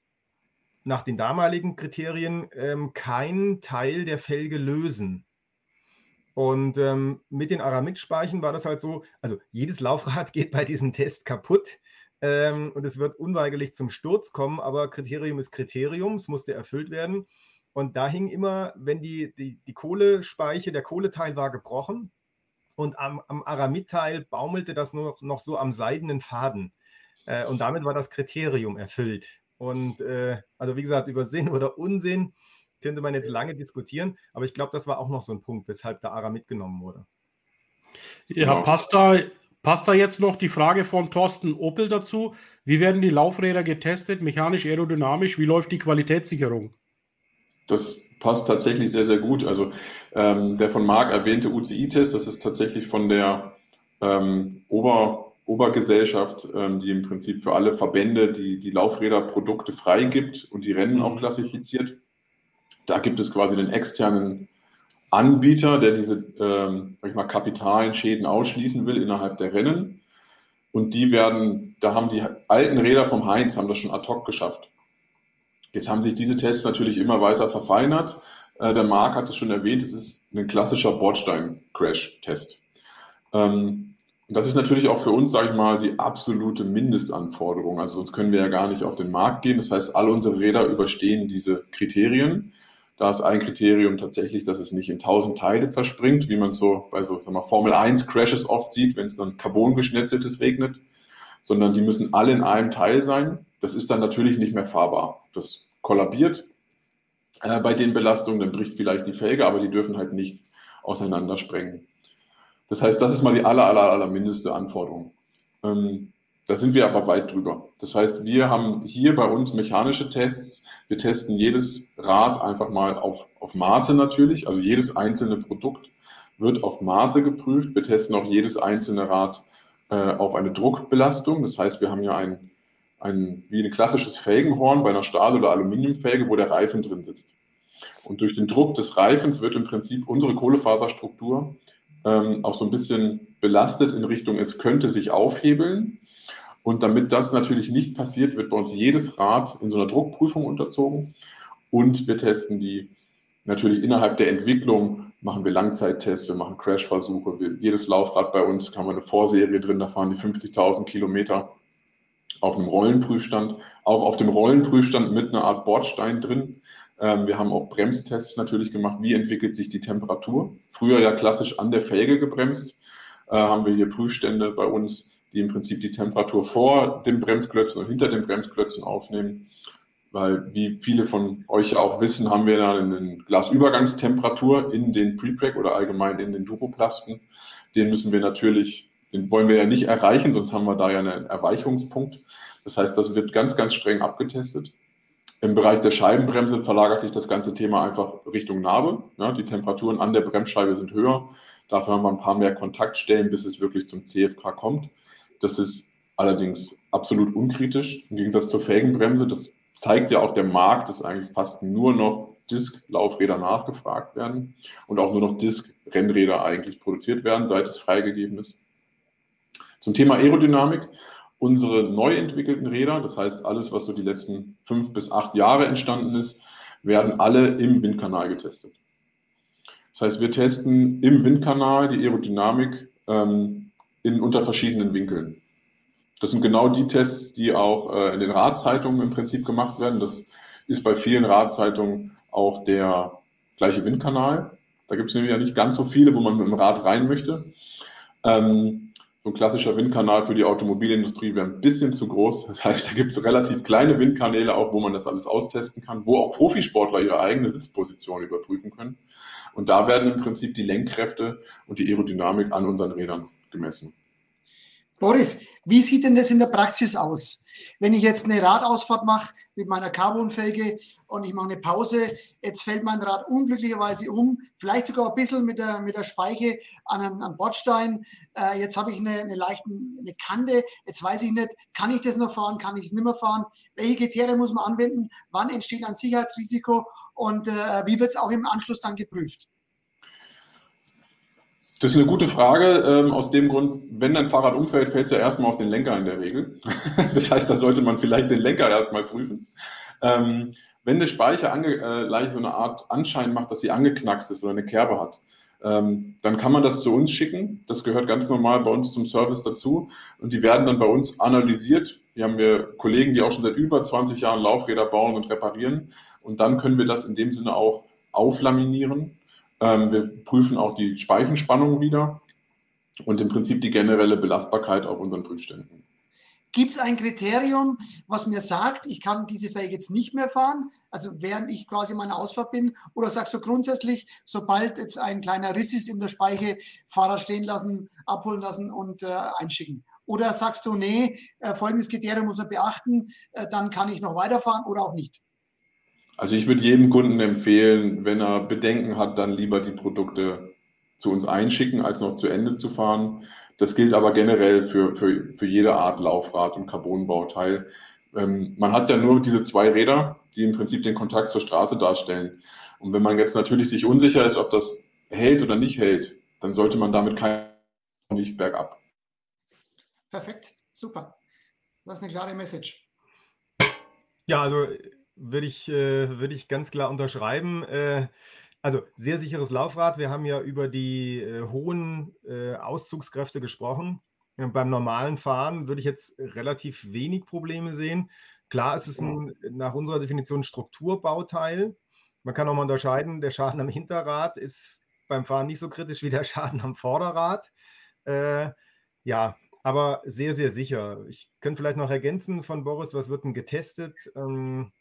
nach den damaligen Kriterien ähm, kein Teil der Felge lösen. Und ähm, mit den Aramid-Speichen war das halt so, also jedes Laufrad geht bei diesem Test kaputt ähm, und es wird unweigerlich zum Sturz kommen, aber Kriterium ist Kriterium, es musste erfüllt werden. Und da hing immer, wenn die, die, die Kohlespeiche, der Kohleteil war gebrochen und am, am Aramid-Teil baumelte das nur noch so am seidenen Faden. Äh, und damit war das Kriterium erfüllt. Und äh, also wie gesagt, über Sinn oder Unsinn könnte man jetzt lange diskutieren, aber ich glaube, das war auch noch so ein Punkt, weshalb der ARA mitgenommen wurde. Ja, genau. passt da, passt da jetzt noch die Frage von Thorsten Opel dazu? Wie werden die Laufräder getestet, mechanisch, aerodynamisch? Wie läuft die Qualitätssicherung? Das passt tatsächlich sehr, sehr gut. Also ähm, der von Marc erwähnte UCI-Test, das ist tatsächlich von der ähm, Ober, Obergesellschaft, ähm, die im Prinzip für alle Verbände die, die Laufräderprodukte freigibt und die Rennen auch mhm. klassifiziert. Da gibt es quasi einen externen Anbieter, der diese ähm, ich mal, kapitalen Schäden ausschließen will innerhalb der Rennen. Und die werden, da haben die alten Räder vom Heinz, haben das schon ad hoc geschafft. Jetzt haben sich diese Tests natürlich immer weiter verfeinert. Äh, der Marc hat es schon erwähnt, es ist ein klassischer Bordstein-Crash-Test. Ähm, das ist natürlich auch für uns, sage ich mal, die absolute Mindestanforderung. Also sonst können wir ja gar nicht auf den Markt gehen. Das heißt, alle unsere Räder überstehen diese Kriterien. Da ist ein Kriterium tatsächlich, dass es nicht in tausend Teile zerspringt, wie man so bei so sagen wir, Formel 1 Crashes oft sieht, wenn es dann Carbon geschnetzeltes regnet, sondern die müssen alle in einem Teil sein. Das ist dann natürlich nicht mehr fahrbar. Das kollabiert äh, bei den Belastungen, dann bricht vielleicht die Felge, aber die dürfen halt nicht auseinandersprengen. Das heißt, das ist mal die aller, aller, aller mindeste Anforderung. Ähm, da sind wir aber weit drüber. Das heißt, wir haben hier bei uns mechanische Tests. Wir testen jedes Rad einfach mal auf, auf Maße natürlich. Also jedes einzelne Produkt wird auf Maße geprüft. Wir testen auch jedes einzelne Rad äh, auf eine Druckbelastung. Das heißt, wir haben ja ein, ein, wie ein klassisches Felgenhorn bei einer Stahl- oder Aluminiumfelge, wo der Reifen drin sitzt. Und durch den Druck des Reifens wird im Prinzip unsere Kohlefaserstruktur ähm, auch so ein bisschen belastet in Richtung, es könnte sich aufhebeln. Und damit das natürlich nicht passiert, wird bei uns jedes Rad in so einer Druckprüfung unterzogen. Und wir testen die natürlich innerhalb der Entwicklung, machen wir Langzeittests, wir machen Crashversuche. Wir, jedes Laufrad bei uns haben wir eine Vorserie drin, da fahren die 50.000 Kilometer auf einem Rollenprüfstand, auch auf dem Rollenprüfstand mit einer Art Bordstein drin. Ähm, wir haben auch Bremstests natürlich gemacht, wie entwickelt sich die Temperatur. Früher ja klassisch an der Felge gebremst, äh, haben wir hier Prüfstände bei uns, die im Prinzip die Temperatur vor dem Bremsklötzen und hinter dem Bremsklötzen aufnehmen. Weil, wie viele von euch auch wissen, haben wir da eine Glasübergangstemperatur in den Prepreg oder allgemein in den Duroplasten. Den müssen wir natürlich, den wollen wir ja nicht erreichen, sonst haben wir da ja einen Erweichungspunkt. Das heißt, das wird ganz, ganz streng abgetestet. Im Bereich der Scheibenbremse verlagert sich das ganze Thema einfach Richtung Narbe. Ja, die Temperaturen an der Bremsscheibe sind höher. Dafür haben wir ein paar mehr Kontaktstellen, bis es wirklich zum CFK kommt. Das ist allerdings absolut unkritisch im Gegensatz zur Felgenbremse. Das zeigt ja auch der Markt, dass eigentlich fast nur noch Disk-Laufräder nachgefragt werden und auch nur noch Disk-Rennräder eigentlich produziert werden, seit es freigegeben ist. Zum Thema Aerodynamik unsere neu entwickelten Räder, das heißt alles, was so die letzten fünf bis acht Jahre entstanden ist, werden alle im Windkanal getestet. Das heißt, wir testen im Windkanal die Aerodynamik ähm, in, unter verschiedenen Winkeln. Das sind genau die Tests, die auch äh, in den Radzeitungen im Prinzip gemacht werden. Das ist bei vielen Radzeitungen auch der gleiche Windkanal. Da gibt es nämlich ja nicht ganz so viele, wo man mit dem Rad rein möchte. Ähm, so ein klassischer Windkanal für die Automobilindustrie wäre ein bisschen zu groß. Das heißt, da gibt es relativ kleine Windkanäle auch, wo man das alles austesten kann, wo auch Profisportler ihre eigene Sitzposition überprüfen können. Und da werden im Prinzip die Lenkkräfte und die Aerodynamik an unseren Rädern gemessen. Boris, wie sieht denn das in der Praxis aus? Wenn ich jetzt eine Radausfahrt mache mit meiner Carbonfelge und ich mache eine Pause, jetzt fällt mein Rad unglücklicherweise um, vielleicht sogar ein bisschen mit der, mit der Speiche an einem, an Bordstein. Äh, jetzt habe ich eine, eine leichte eine Kante, jetzt weiß ich nicht, kann ich das noch fahren, kann ich es nicht mehr fahren? Welche Kriterien muss man anwenden? Wann entsteht ein Sicherheitsrisiko und äh, wie wird es auch im Anschluss dann geprüft? Das ist eine gute Frage. Ähm, aus dem Grund, wenn dein Fahrrad umfällt, fällt es ja erstmal auf den Lenker in der Regel. das heißt, da sollte man vielleicht den Lenker erstmal prüfen. Ähm, wenn eine Speiche ange, äh, so eine Art Anschein macht, dass sie angeknackst ist oder eine Kerbe hat, ähm, dann kann man das zu uns schicken. Das gehört ganz normal bei uns zum Service dazu. Und die werden dann bei uns analysiert. Hier haben wir Kollegen, die auch schon seit über 20 Jahren Laufräder bauen und reparieren. Und dann können wir das in dem Sinne auch auflaminieren ähm, wir prüfen auch die Speichenspannung wieder und im Prinzip die generelle Belastbarkeit auf unseren Prüfständen. Gibt es ein Kriterium, was mir sagt, ich kann diese Felge jetzt nicht mehr fahren, also während ich quasi meiner Ausfahrt bin? Oder sagst du grundsätzlich, sobald jetzt ein kleiner Riss ist in der Speiche, Fahrer stehen lassen, abholen lassen und äh, einschicken? Oder sagst du, nee, äh, folgendes Kriterium muss man beachten, äh, dann kann ich noch weiterfahren oder auch nicht? Also ich würde jedem Kunden empfehlen, wenn er Bedenken hat, dann lieber die Produkte zu uns einschicken, als noch zu Ende zu fahren. Das gilt aber generell für, für, für jede Art Laufrad und Carbonbauteil. Ähm, man hat ja nur diese zwei Räder, die im Prinzip den Kontakt zur Straße darstellen. Und wenn man jetzt natürlich sich unsicher ist, ob das hält oder nicht hält, dann sollte man damit kein nicht bergab. Perfekt, super. Das ist eine klare Message. Ja, also würde ich, äh, würde ich ganz klar unterschreiben. Äh, also sehr sicheres Laufrad. Wir haben ja über die äh, hohen äh, Auszugskräfte gesprochen. Beim normalen Fahren würde ich jetzt relativ wenig Probleme sehen. Klar ist es ein, nach unserer Definition Strukturbauteil. Man kann auch mal unterscheiden, der Schaden am Hinterrad ist beim Fahren nicht so kritisch wie der Schaden am Vorderrad. Äh, ja, aber sehr, sehr sicher. Ich könnte vielleicht noch ergänzen von Boris, was wird denn getestet? Ähm,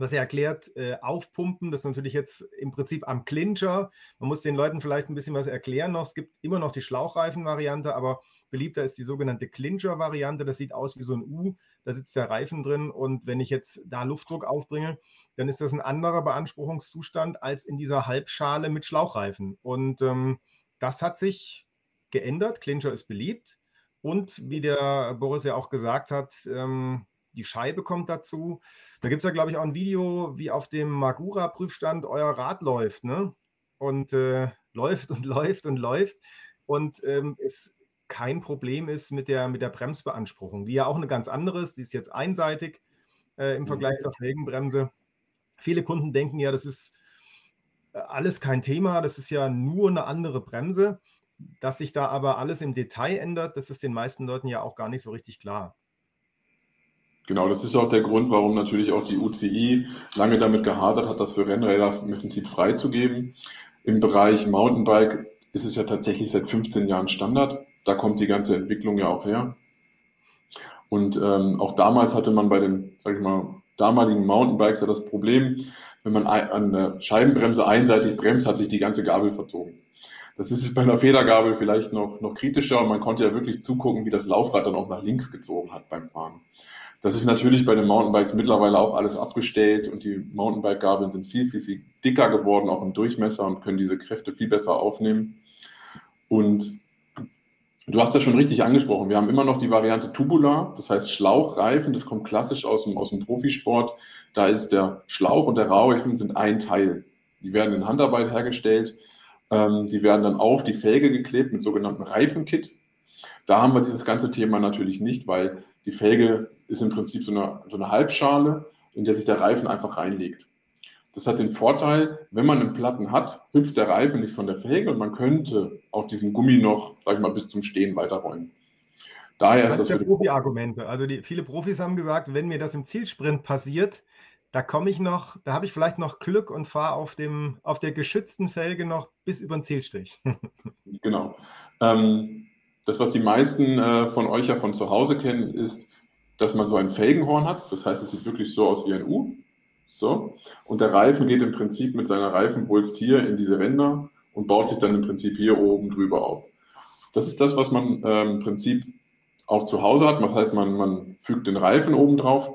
was er erklärt, äh, aufpumpen, das ist natürlich jetzt im Prinzip am Clincher. Man muss den Leuten vielleicht ein bisschen was erklären noch. Es gibt immer noch die Schlauchreifen-Variante, aber beliebter ist die sogenannte Clincher-Variante. Das sieht aus wie so ein U, da sitzt der Reifen drin und wenn ich jetzt da Luftdruck aufbringe, dann ist das ein anderer Beanspruchungszustand als in dieser Halbschale mit Schlauchreifen. Und ähm, das hat sich geändert. Clincher ist beliebt. Und wie der Boris ja auch gesagt hat, ähm, die Scheibe kommt dazu. Da gibt es ja, glaube ich, auch ein Video, wie auf dem Magura-Prüfstand euer Rad läuft, ne? Und äh, läuft und läuft und läuft. Und ähm, es kein Problem ist mit der, mit der Bremsbeanspruchung, die ja auch eine ganz andere ist. Die ist jetzt einseitig äh, im Vergleich mhm. zur Felgenbremse. Viele Kunden denken ja, das ist äh, alles kein Thema, das ist ja nur eine andere Bremse. Dass sich da aber alles im Detail ändert, das ist den meisten Leuten ja auch gar nicht so richtig klar. Genau, das ist auch der Grund, warum natürlich auch die UCI lange damit gehadert hat, das für Rennräder im Prinzip freizugeben. Im Bereich Mountainbike ist es ja tatsächlich seit 15 Jahren Standard. Da kommt die ganze Entwicklung ja auch her. Und ähm, auch damals hatte man bei den, sag ich mal, damaligen Mountainbikes ja das Problem, wenn man an der Scheibenbremse einseitig bremst, hat sich die ganze Gabel verzogen. Das ist bei einer Federgabel vielleicht noch, noch kritischer und man konnte ja wirklich zugucken, wie das Laufrad dann auch nach links gezogen hat beim Fahren. Das ist natürlich bei den Mountainbikes mittlerweile auch alles abgestellt und die Mountainbike-Gabeln sind viel, viel, viel dicker geworden, auch im Durchmesser und können diese Kräfte viel besser aufnehmen. Und du hast das schon richtig angesprochen. Wir haben immer noch die Variante Tubular, das heißt Schlauchreifen. Das kommt klassisch aus dem, aus dem Profisport. Da ist der Schlauch und der Raureifen sind ein Teil. Die werden in Handarbeit hergestellt. Ähm, die werden dann auf die Felge geklebt mit sogenannten Reifenkit. Da haben wir dieses ganze Thema natürlich nicht, weil Die Felge ist im Prinzip so eine, so eine Halbschale, in der sich der Reifen einfach reinlegt. Das hat den Vorteil, wenn man einen Platten hat, hüpft der Reifen nicht von der Felge und man könnte auf diesem Gummi noch, sag ich mal, bis zum Stehen weiterrollen. Daher das ist das. Profi-Argumente. Also die, viele Profis haben gesagt, wenn mir das im Zielsprint passiert, da komme ich noch, da habe ich vielleicht noch Glück und fahre auf, auf der geschützten Felge noch bis über den Zielstrich. genau. Ähm, das, was die meisten äh, von euch ja von zu Hause kennen, ist, dass man so ein Felgenhorn hat. Das heißt, es sieht wirklich so aus wie ein U. So. Und der Reifen geht im Prinzip mit seiner Reifenwulst hier in diese Ränder und baut sich dann im Prinzip hier oben drüber auf. Das ist das, was man äh, im Prinzip auch zu Hause hat. Das heißt, man, man fügt den Reifen oben drauf,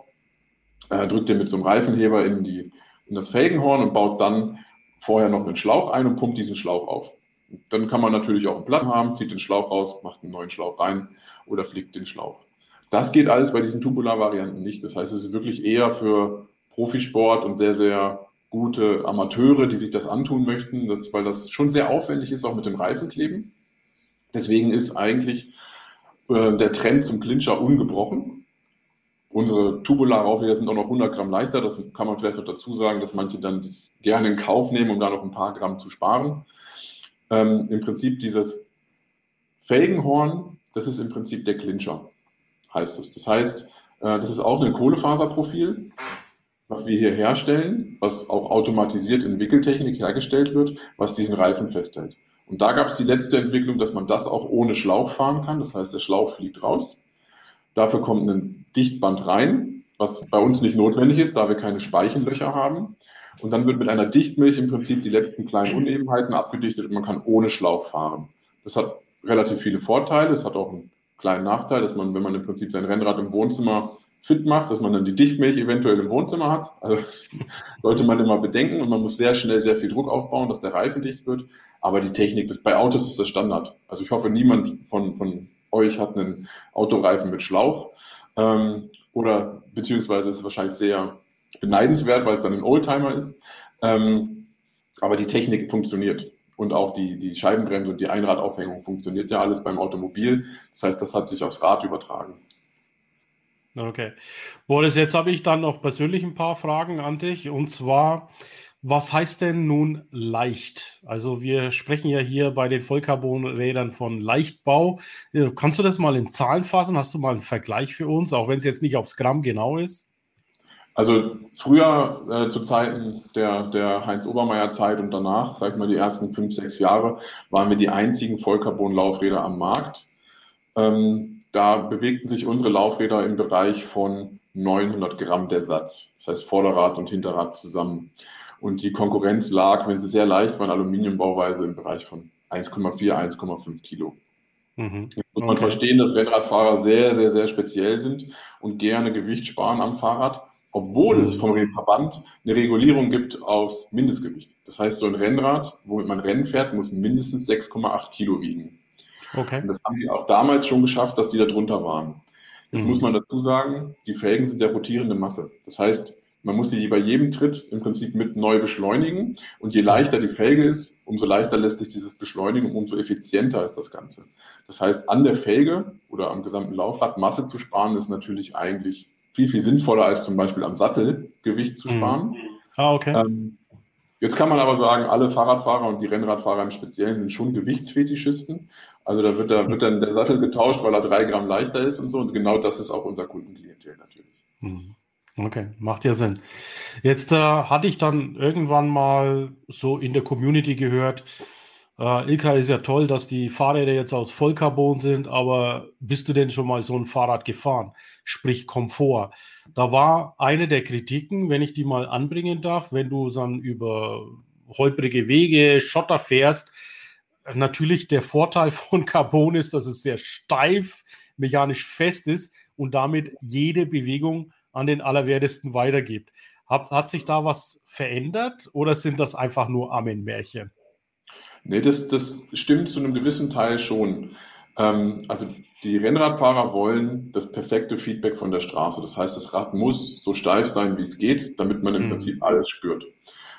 äh, drückt den mit so einem Reifenheber in, die, in das Felgenhorn und baut dann vorher noch einen Schlauch ein und pumpt diesen Schlauch auf. Dann kann man natürlich auch einen Platten haben, zieht den Schlauch raus, macht einen neuen Schlauch rein oder fliegt den Schlauch. Das geht alles bei diesen Tubular-Varianten nicht. Das heißt, es ist wirklich eher für Profisport und sehr, sehr gute Amateure, die sich das antun möchten, das, weil das schon sehr aufwendig ist, auch mit dem Reifenkleben. Deswegen ist eigentlich äh, der Trend zum Clincher ungebrochen. Unsere Tubular-Rauchräder sind auch noch 100 Gramm leichter. Das kann man vielleicht noch dazu sagen, dass manche dann das gerne in Kauf nehmen, um da noch ein paar Gramm zu sparen. Ähm, Im Prinzip dieses Felgenhorn, das ist im Prinzip der Clincher, heißt es. Das heißt, äh, das ist auch ein Kohlefaserprofil, was wir hier herstellen, was auch automatisiert in Wickeltechnik hergestellt wird, was diesen Reifen festhält. Und da gab es die letzte Entwicklung, dass man das auch ohne Schlauch fahren kann. Das heißt, der Schlauch fliegt raus. Dafür kommt ein Dichtband rein, was bei uns nicht notwendig ist, da wir keine Speichenlöcher haben. Und dann wird mit einer Dichtmilch im Prinzip die letzten kleinen Unebenheiten abgedichtet und man kann ohne Schlauch fahren. Das hat relativ viele Vorteile. Es hat auch einen kleinen Nachteil, dass man, wenn man im Prinzip sein Rennrad im Wohnzimmer fit macht, dass man dann die Dichtmilch eventuell im Wohnzimmer hat. Also sollte man immer bedenken und man muss sehr schnell sehr viel Druck aufbauen, dass der Reifen dicht wird. Aber die Technik, das, bei Autos ist das Standard. Also ich hoffe, niemand von, von euch hat einen Autoreifen mit Schlauch. Ähm, oder beziehungsweise ist es wahrscheinlich sehr beneidenswert, weil es dann ein Oldtimer ist. Ähm, aber die Technik funktioniert. Und auch die, die Scheibenbremse und die Einradaufhängung funktioniert ja alles beim Automobil. Das heißt, das hat sich aufs Rad übertragen. Okay. Boris, jetzt habe ich dann noch persönlich ein paar Fragen an dich. Und zwar, was heißt denn nun leicht? Also wir sprechen ja hier bei den Vollcarbonrädern von Leichtbau. Äh, kannst du das mal in Zahlen fassen? Hast du mal einen Vergleich für uns, auch wenn es jetzt nicht aufs Gramm genau ist? Also früher äh, zu Zeiten der, der Heinz-Obermeier-Zeit und danach, sag ich mal die ersten fünf, sechs Jahre, waren wir die einzigen Vollcarbon-Laufräder am Markt. Ähm, da bewegten sich unsere Laufräder im Bereich von 900 Gramm der Satz. Das heißt Vorderrad und Hinterrad zusammen. Und die Konkurrenz lag, wenn sie sehr leicht waren, Aluminiumbauweise im Bereich von 1,4, 1,5 Kilo. Mhm. Jetzt muss man verstehen, dass Rennradfahrer sehr, sehr, sehr speziell sind und gerne Gewicht sparen am Fahrrad, obwohl es vom Verband eine Regulierung gibt aus Mindestgewicht. Das heißt, so ein Rennrad, womit man Rennen fährt, muss mindestens 6,8 Kilo wiegen. Okay. Und das haben die auch damals schon geschafft, dass die da drunter waren. Jetzt mhm. muss man dazu sagen, die Felgen sind ja rotierende Masse. Das heißt, man muss sie bei jedem Tritt im Prinzip mit neu beschleunigen. Und je leichter die Felge ist, umso leichter lässt sich dieses beschleunigen, umso effizienter ist das Ganze. Das heißt, an der Felge oder am gesamten Laufrad Masse zu sparen, ist natürlich eigentlich viel, viel sinnvoller, als zum Beispiel am Sattel Gewicht zu mhm. sparen. Mhm. Ah, okay. Ähm, jetzt kann man aber sagen, alle Fahrradfahrer und die Rennradfahrer im Speziellen sind schon Gewichtsfetischisten. Also da wird, da wird dann der Sattel getauscht, weil er drei Gramm leichter ist und so. Und genau das ist auch unser Kundenklientel natürlich. Mhm. Okay, macht ja Sinn. Jetzt äh, hatte ich dann irgendwann mal so in der Community gehört, äh, Ilka ist ja toll, dass die Fahrräder jetzt aus Vollcarbon sind, aber bist du denn schon mal so ein Fahrrad gefahren? Sprich Komfort. Da war eine der Kritiken, wenn ich die mal anbringen darf, wenn du dann über holprige Wege, Schotter fährst, natürlich der Vorteil von Carbon ist, dass es sehr steif, mechanisch fest ist und damit jede Bewegung an den Allerwertesten weitergibt. Hat, hat sich da was verändert oder sind das einfach nur Amen-Märchen? Nee, das, das stimmt zu einem gewissen Teil schon. Ähm, also die Rennradfahrer wollen das perfekte Feedback von der Straße. Das heißt, das Rad muss so steif sein, wie es geht, damit man im mhm. Prinzip alles spürt.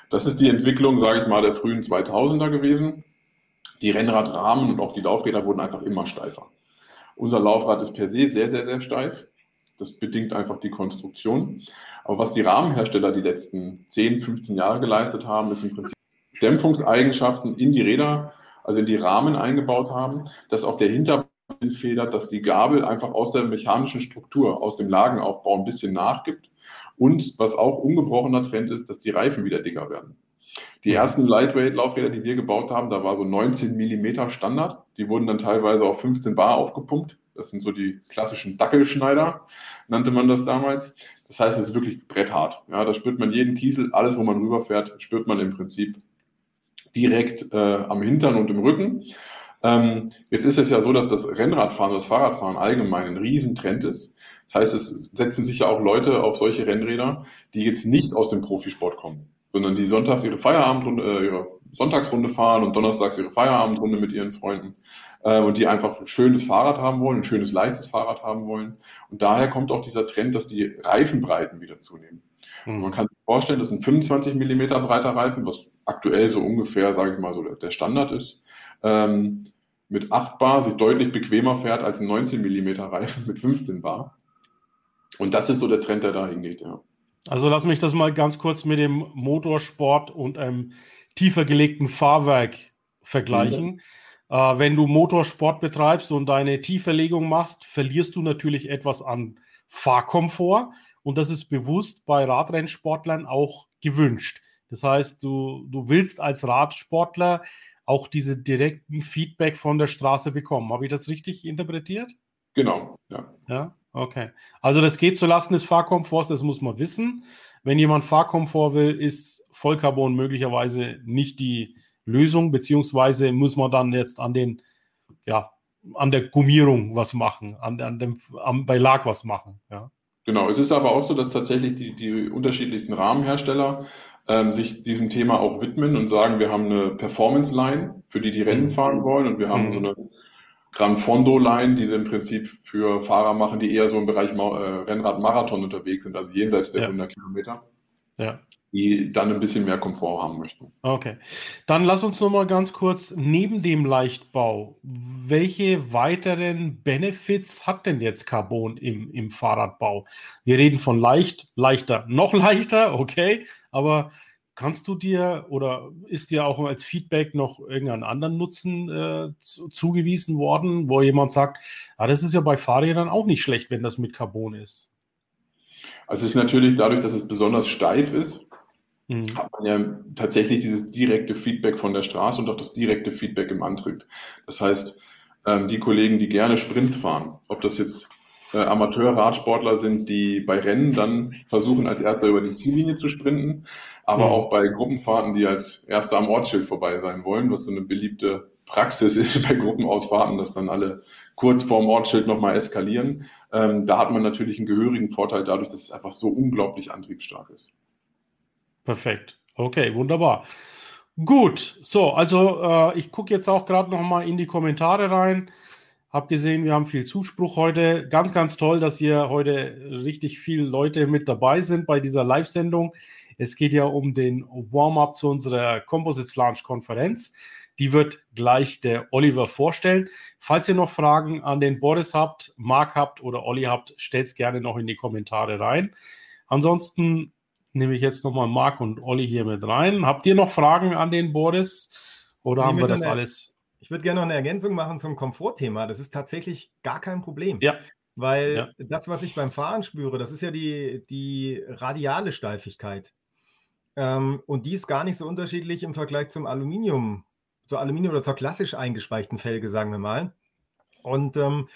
Das ist die Entwicklung, sage ich mal, der frühen 2000er gewesen. Die Rennradrahmen und auch die Laufräder wurden einfach immer steifer. Unser Laufrad ist per se sehr, sehr, sehr steif. Das bedingt einfach die Konstruktion. Aber was die Rahmenhersteller die letzten 10, 15 Jahre geleistet haben, ist im Prinzip Dämpfungseigenschaften in die Räder, also in die Rahmen eingebaut haben, dass auch der Hinterbein federt, dass die Gabel einfach aus der mechanischen Struktur, aus dem Lagenaufbau ein bisschen nachgibt. Und was auch ungebrochener Trend ist, dass die Reifen wieder dicker werden. Die ersten Lightweight-Laufräder, die wir gebaut haben, da war so 19 Millimeter Standard. Die wurden dann teilweise auf 15 Bar aufgepumpt. Das sind so die klassischen Dackelschneider, nannte man das damals. Das heißt, es ist wirklich bretthart. Ja, da spürt man jeden Kiesel, alles, wo man rüberfährt, spürt man im Prinzip direkt äh, am Hintern und im Rücken. Ähm, jetzt ist es ja so, dass das Rennradfahren, das Fahrradfahren allgemein ein Riesentrend ist. Das heißt, es setzen sich ja auch Leute auf solche Rennräder, die jetzt nicht aus dem Profisport kommen, sondern die sonntags ihre Feierabendrunde, äh, ihre Sonntagsrunde fahren und donnerstags ihre Feierabendrunde mit ihren Freunden äh, und die einfach ein schönes Fahrrad haben wollen, ein schönes leichtes Fahrrad haben wollen. Und daher kommt auch dieser Trend, dass die Reifenbreiten wieder zunehmen. Mhm. Man kann sich vorstellen, das sind 25 Millimeter breiter Reifen, was aktuell so ungefähr, sage ich mal, so der Standard ist. Ähm, mit 8 Bar sich deutlich bequemer fährt als ein 19 Millimeter Reifen mit 15 Bar. Und das ist so der Trend, der da hingeht, ja. Also lass mich das mal ganz kurz mit dem Motorsport und einem tiefer gelegten Fahrwerk vergleichen. Mhm. Äh, wenn du Motorsport betreibst und deine Tieferlegung machst, verlierst du natürlich etwas an Fahrkomfort. Und das ist bewusst bei Radrennsportlern auch gewünscht. Das heißt, du, du willst als Radsportler auch diese direkten Feedback von der Straße bekommen. Habe ich das richtig interpretiert? Genau, ja. Ja, okay. Also das geht zulasten des Fahrkomforts, das muss man wissen. Wenn jemand Fahrkomfort will, ist Vollcarbon möglicherweise nicht die Lösung, beziehungsweise muss man dann jetzt an den, ja, an der Gummierung was machen, an, an dem, am, bei Lag was machen, ja. Genau, es ist aber auch so, dass tatsächlich die, die unterschiedlichsten Rahmenhersteller ähm, sich diesem Thema auch widmen und sagen, wir haben eine Performance-Line, für die die Rennen mhm. fahren wollen und wir haben mhm. so eine Gran Fondo-Line, die sie im Prinzip für Fahrer machen, die eher so im Bereich äh, Rennrad-Marathon unterwegs sind, also jenseits der ja. 100 Kilometer. Ja die dann ein bisschen mehr Komfort haben möchten. Okay. Dann lass uns noch mal ganz kurz neben dem Leichtbau, welche weiteren Benefits hat denn jetzt Carbon im, im Fahrradbau? Wir reden von leicht, leichter, noch leichter, okay, aber kannst du dir oder ist dir auch als Feedback noch irgendeinen anderen Nutzen äh, zu, zugewiesen worden, wo jemand sagt, ah, das ist ja bei Fahrrädern auch nicht schlecht, wenn das mit Carbon ist? Also es ist natürlich dadurch, dass es besonders steif ist, mhm. hat man ja tatsächlich dieses direkte Feedback von der Straße und auch das direkte Feedback im Antrieb. Das heißt, ähm, die Kollegen, die gerne Sprints fahren, ob das jetzt äh, Amateur-Radsportler sind, die bei Rennen dann versuchen, als Erster über die Ziellinie zu sprinten, aber mhm. auch bei Gruppenfahrten, die als Erster am Ortsschild vorbei sein wollen, was so eine beliebte Praxis ist bei Gruppenausfahrten, dass dann alle kurz vorm Ortsschild nochmal eskalieren. Ähm, da hat man natürlich einen gehörigen Vorteil dadurch, dass es einfach so unglaublich antriebsstark ist. Perfekt. Okay, wunderbar. Gut, so, also äh, ich gucke jetzt auch gerade noch mal in die Kommentare rein. Hab gesehen, wir haben viel Zuspruch heute. Ganz, ganz toll, dass hier heute richtig viele Leute mit dabei sind bei dieser Live-Sendung. Es geht ja um den Warm-up zu unserer Composites Launch Konferenz. Die wird gleich der Oliver vorstellen. Falls ihr noch Fragen an den Boris habt, Marc habt oder Olli habt, stellt es gerne noch in die Kommentare rein. Ansonsten nehme ich jetzt nochmal Marc und Olli hier mit rein. Habt ihr noch Fragen an den Boris oder ich haben wir das eine, alles? Ich würde gerne noch eine Ergänzung machen zum Komfortthema. Das ist tatsächlich gar kein Problem. Ja. Weil ja. das, was ich beim Fahren spüre, das ist ja die, die radiale Steifigkeit. Ähm, und die ist gar nicht so unterschiedlich im Vergleich zum Aluminium, zur Aluminium oder zur klassisch eingespeichten Felge, sagen wir mal. Und ähm,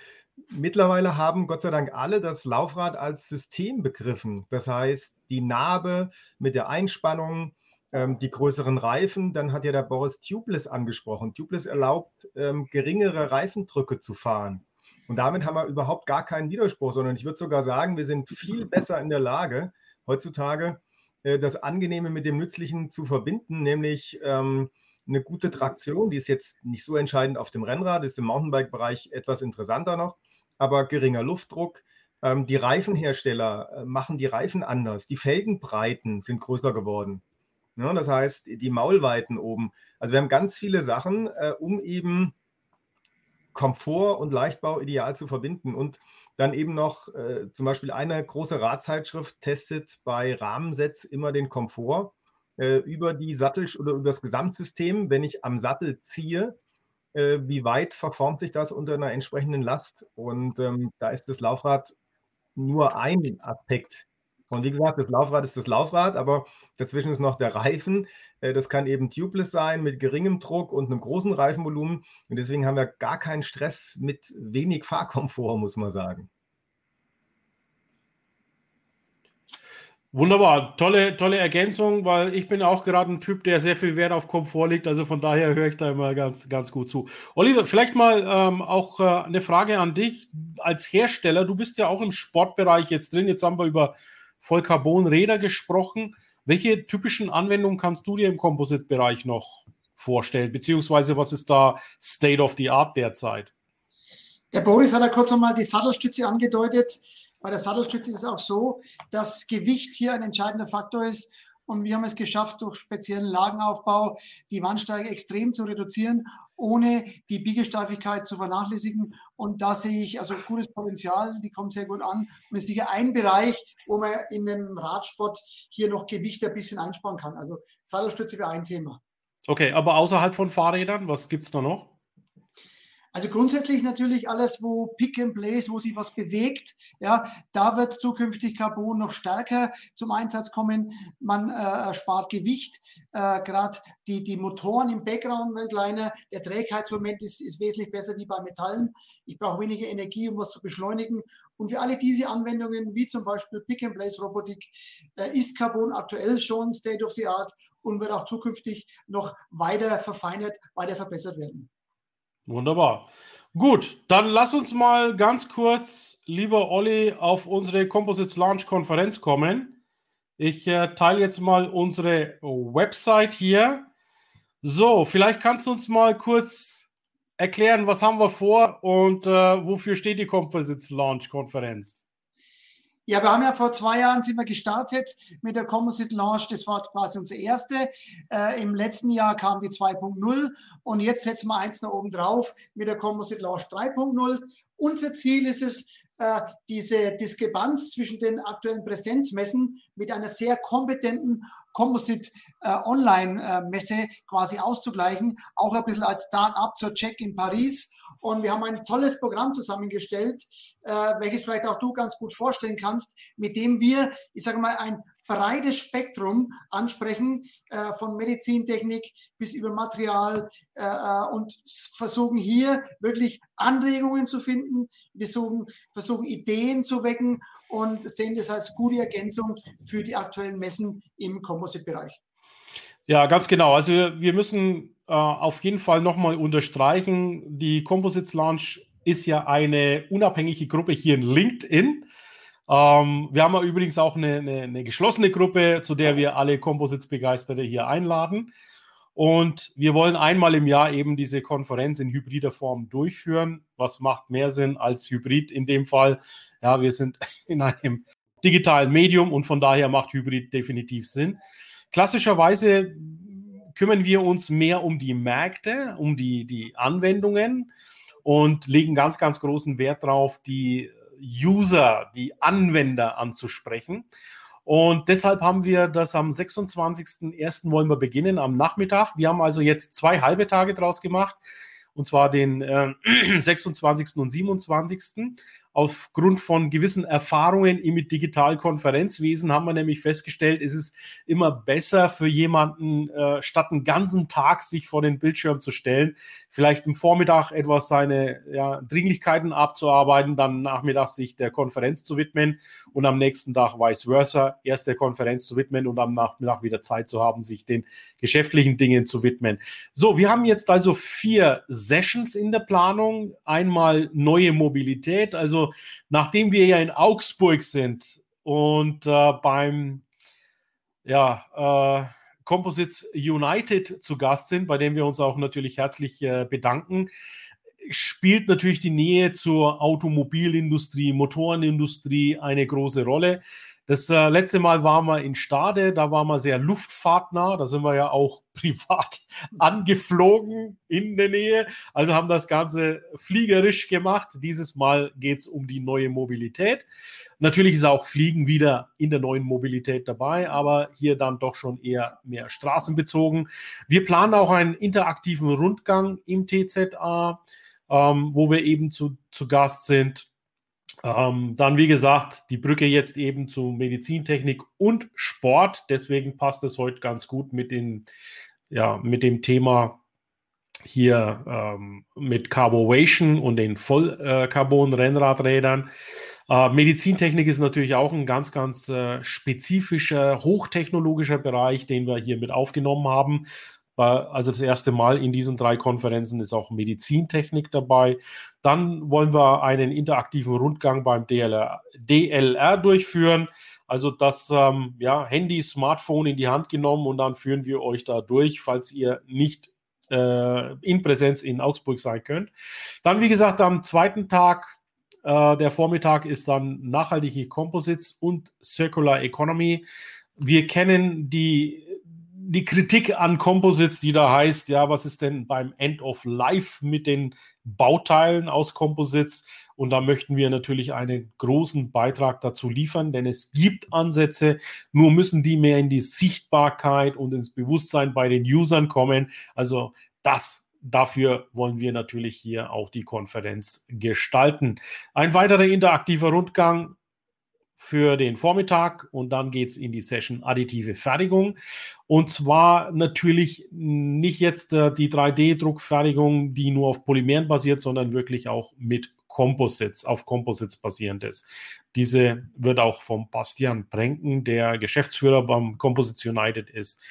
mittlerweile haben Gott sei Dank alle das Laufrad als System begriffen. Das heißt, die Narbe mit der Einspannung, ähm, die größeren Reifen, dann hat ja der Boris Tubeless angesprochen. Tubeless erlaubt ähm, geringere Reifendrücke zu fahren. Und damit haben wir überhaupt gar keinen Widerspruch, sondern ich würde sogar sagen, wir sind viel besser in der Lage, heutzutage äh, das Angenehme mit dem Nützlichen zu verbinden, nämlich ähm, eine gute Traktion, die ist jetzt nicht so entscheidend auf dem Rennrad, ist im Mountainbike-Bereich etwas interessanter noch, aber geringer Luftdruck. Ähm, die Reifenhersteller äh, machen die Reifen anders. Die Felgenbreiten sind größer geworden. Ja, das heißt, die Maulweiten oben. Also wir haben ganz viele Sachen, äh, um eben Komfort und Leichtbau ideal zu verbinden. Und Dann eben noch äh, zum Beispiel eine große Radzeitschrift testet bei Rahmensets immer den Komfort äh, über die Sattel oder über das Gesamtsystem. Wenn ich am Sattel ziehe, äh, wie weit verformt sich das unter einer entsprechenden Last? Und ähm, da ist das Laufrad nur ein Aspekt. Und wie gesagt, das Laufrad ist das Laufrad, aber dazwischen ist noch der Reifen. Äh, das kann eben tubeless sein mit geringem Druck und einem großen Reifenvolumen. Und deswegen haben wir gar keinen Stress mit wenig Fahrkomfort, muss man sagen. Wunderbar, tolle, tolle Ergänzung, weil ich bin auch gerade ein Typ, der sehr viel Wert auf Komfort legt. Also von daher höre ich da immer ganz, ganz gut zu. Oliver, vielleicht mal ähm, auch äh, eine Frage an dich als Hersteller. Du bist ja auch im Sportbereich jetzt drin. Jetzt haben wir über Vollcarbon-Räder gesprochen. Welche typischen Anwendungen kannst du dir im Composite-Bereich noch vorstellen? Beziehungsweise was ist da State of the Art derzeit? Der Boris hat ja kurz einmal die Sattelstütze angedeutet. Bei der Sattelstütze ist es auch so, dass Gewicht hier ein entscheidender Faktor ist. Und wir haben es geschafft, durch speziellen Lagenaufbau die Wandsteige extrem zu reduzieren, ohne die Biegesteifigkeit zu vernachlässigen. Und da sehe ich also gutes Potenzial, die kommt sehr gut an und ist sicher ein Bereich, wo man in dem Radsport hier noch Gewicht ein bisschen einsparen kann. Also Sattelstütze wäre ein Thema. Okay, aber außerhalb von Fahrrädern, was gibt es da noch? Also grundsätzlich natürlich alles, wo Pick and Place, wo sich was bewegt, ja, da wird zukünftig Carbon noch stärker zum Einsatz kommen. Man äh, spart Gewicht, äh, gerade die, die Motoren im Background werden kleiner, der Trägheitsmoment ist, ist wesentlich besser wie bei Metallen. Ich brauche weniger Energie, um was zu beschleunigen. Und für alle diese Anwendungen, wie zum Beispiel Pick and Place Robotik, äh, ist Carbon aktuell schon State of the Art und wird auch zukünftig noch weiter verfeinert, weiter verbessert werden. Wunderbar. Gut, dann lass uns mal ganz kurz, lieber Olli, auf unsere Composites Launch Konferenz kommen. Ich äh, teile jetzt mal unsere Website hier. So, vielleicht kannst du uns mal kurz erklären, was haben wir vor und äh, wofür steht die Composites Launch Konferenz? Ja, wir haben ja vor zwei Jahren sind wir gestartet mit der Composite Launch. Das war quasi unsere erste. Äh, Im letzten Jahr kam die 2.0 und jetzt setzen wir eins nach oben drauf mit der Composite Launch 3.0. Unser Ziel ist es, diese Diskrepanz zwischen den aktuellen Präsenzmessen mit einer sehr kompetenten Composite äh, Online-Messe äh, quasi auszugleichen, auch ein bisschen als Start-up zur Check in Paris. Und wir haben ein tolles Programm zusammengestellt, äh, welches vielleicht auch du ganz gut vorstellen kannst, mit dem wir, ich sage mal, ein breites Spektrum ansprechen, äh, von Medizintechnik bis über Material äh, äh, und versuchen hier wirklich Anregungen zu finden. Wir suchen, versuchen Ideen zu wecken und sehen das als gute Ergänzung für die aktuellen Messen im Composite-Bereich. Ja, ganz genau. Also wir müssen äh, auf jeden Fall nochmal unterstreichen, die Composites Launch ist ja eine unabhängige Gruppe hier in LinkedIn. Ähm, wir haben ja übrigens auch eine, eine, eine, geschlossene Gruppe, zu der wir alle Composites-Begeisterte hier einladen. Und wir wollen einmal im Jahr eben diese Konferenz in hybrider Form durchführen. Was macht mehr Sinn als Hybrid in dem Fall? Ja, wir sind in einem digitalen Medium und von daher macht Hybrid definitiv Sinn. Klassischerweise kümmern wir uns mehr um die Märkte, um die, die Anwendungen und legen ganz, ganz großen Wert darauf, die User, die Anwender anzusprechen. Und deshalb haben wir das am 26.01. wollen wir beginnen, am Nachmittag. Wir haben also jetzt zwei halbe Tage draus gemacht, und zwar den äh, 26. und 27. Aufgrund von gewissen Erfahrungen im Digitalkonferenzwesen haben wir nämlich festgestellt, es ist immer besser für jemanden, äh, statt einen ganzen Tag sich vor den Bildschirm zu stellen, vielleicht im Vormittag etwas seine ja, Dringlichkeiten abzuarbeiten, dann nachmittags sich der Konferenz zu widmen und am nächsten Tag vice versa, erst der Konferenz zu widmen und am Nachmittag wieder Zeit zu haben, sich den geschäftlichen Dingen zu widmen. So, wir haben jetzt also vier Sessions in der Planung. Einmal neue Mobilität, also nachdem wir ja in Augsburg sind und äh, beim ja, äh, Composites United zu Gast sind, bei dem wir uns auch natürlich herzlich äh, bedanken, spielt natürlich die Nähe zur Automobilindustrie, Motorenindustrie eine große Rolle. Das äh, letzte Mal waren wir in Stade, da waren wir sehr luftfahrtnah, da sind wir ja auch privat angeflogen in der Nähe, also haben das Ganze fliegerisch gemacht. Dieses Mal geht es um die neue Mobilität. Natürlich ist auch Fliegen wieder in der neuen Mobilität dabei, aber hier dann doch schon eher mehr straßenbezogen. Wir planen auch einen interaktiven Rundgang im TZA, ähm, wo wir eben zu, zu Gast sind. Ähm, dann, wie gesagt, die Brücke jetzt eben zu Medizintechnik und Sport. Deswegen passt es heute ganz gut mit, den, ja, mit dem Thema hier ähm, mit Carbovation und den Vollcarbon-Rennradrädern. Äh, Medizintechnik ist natürlich auch ein ganz, ganz äh, spezifischer, hochtechnologischer Bereich, den wir hier mit aufgenommen haben. Also das erste Mal in diesen drei Konferenzen ist auch Medizintechnik dabei. Dann wollen wir einen interaktiven Rundgang beim DLR, DLR durchführen. Also das ähm, ja, Handy, Smartphone in die Hand genommen und dann führen wir euch da durch, falls ihr nicht äh, in Präsenz in Augsburg sein könnt. Dann, wie gesagt, am zweiten Tag, äh, der Vormittag ist dann nachhaltige Composites und Circular Economy. Wir kennen die die Kritik an Composites, die da heißt, ja, was ist denn beim End of Life mit den Bauteilen aus Composites? Und da möchten wir natürlich einen großen Beitrag dazu liefern, denn es gibt Ansätze, nur müssen die mehr in die Sichtbarkeit und ins Bewusstsein bei den Usern kommen. Also das dafür wollen wir natürlich hier auch die Konferenz gestalten. Ein weiterer interaktiver Rundgang für den Vormittag und dann geht es in die Session additive Fertigung. Und zwar natürlich nicht jetzt äh, die 3D-Druckfertigung, die nur auf Polymeren basiert, sondern wirklich auch mit Composites, auf Composites basierend ist. Diese wird auch vom Bastian Brenken, der Geschäftsführer beim Composites United ist,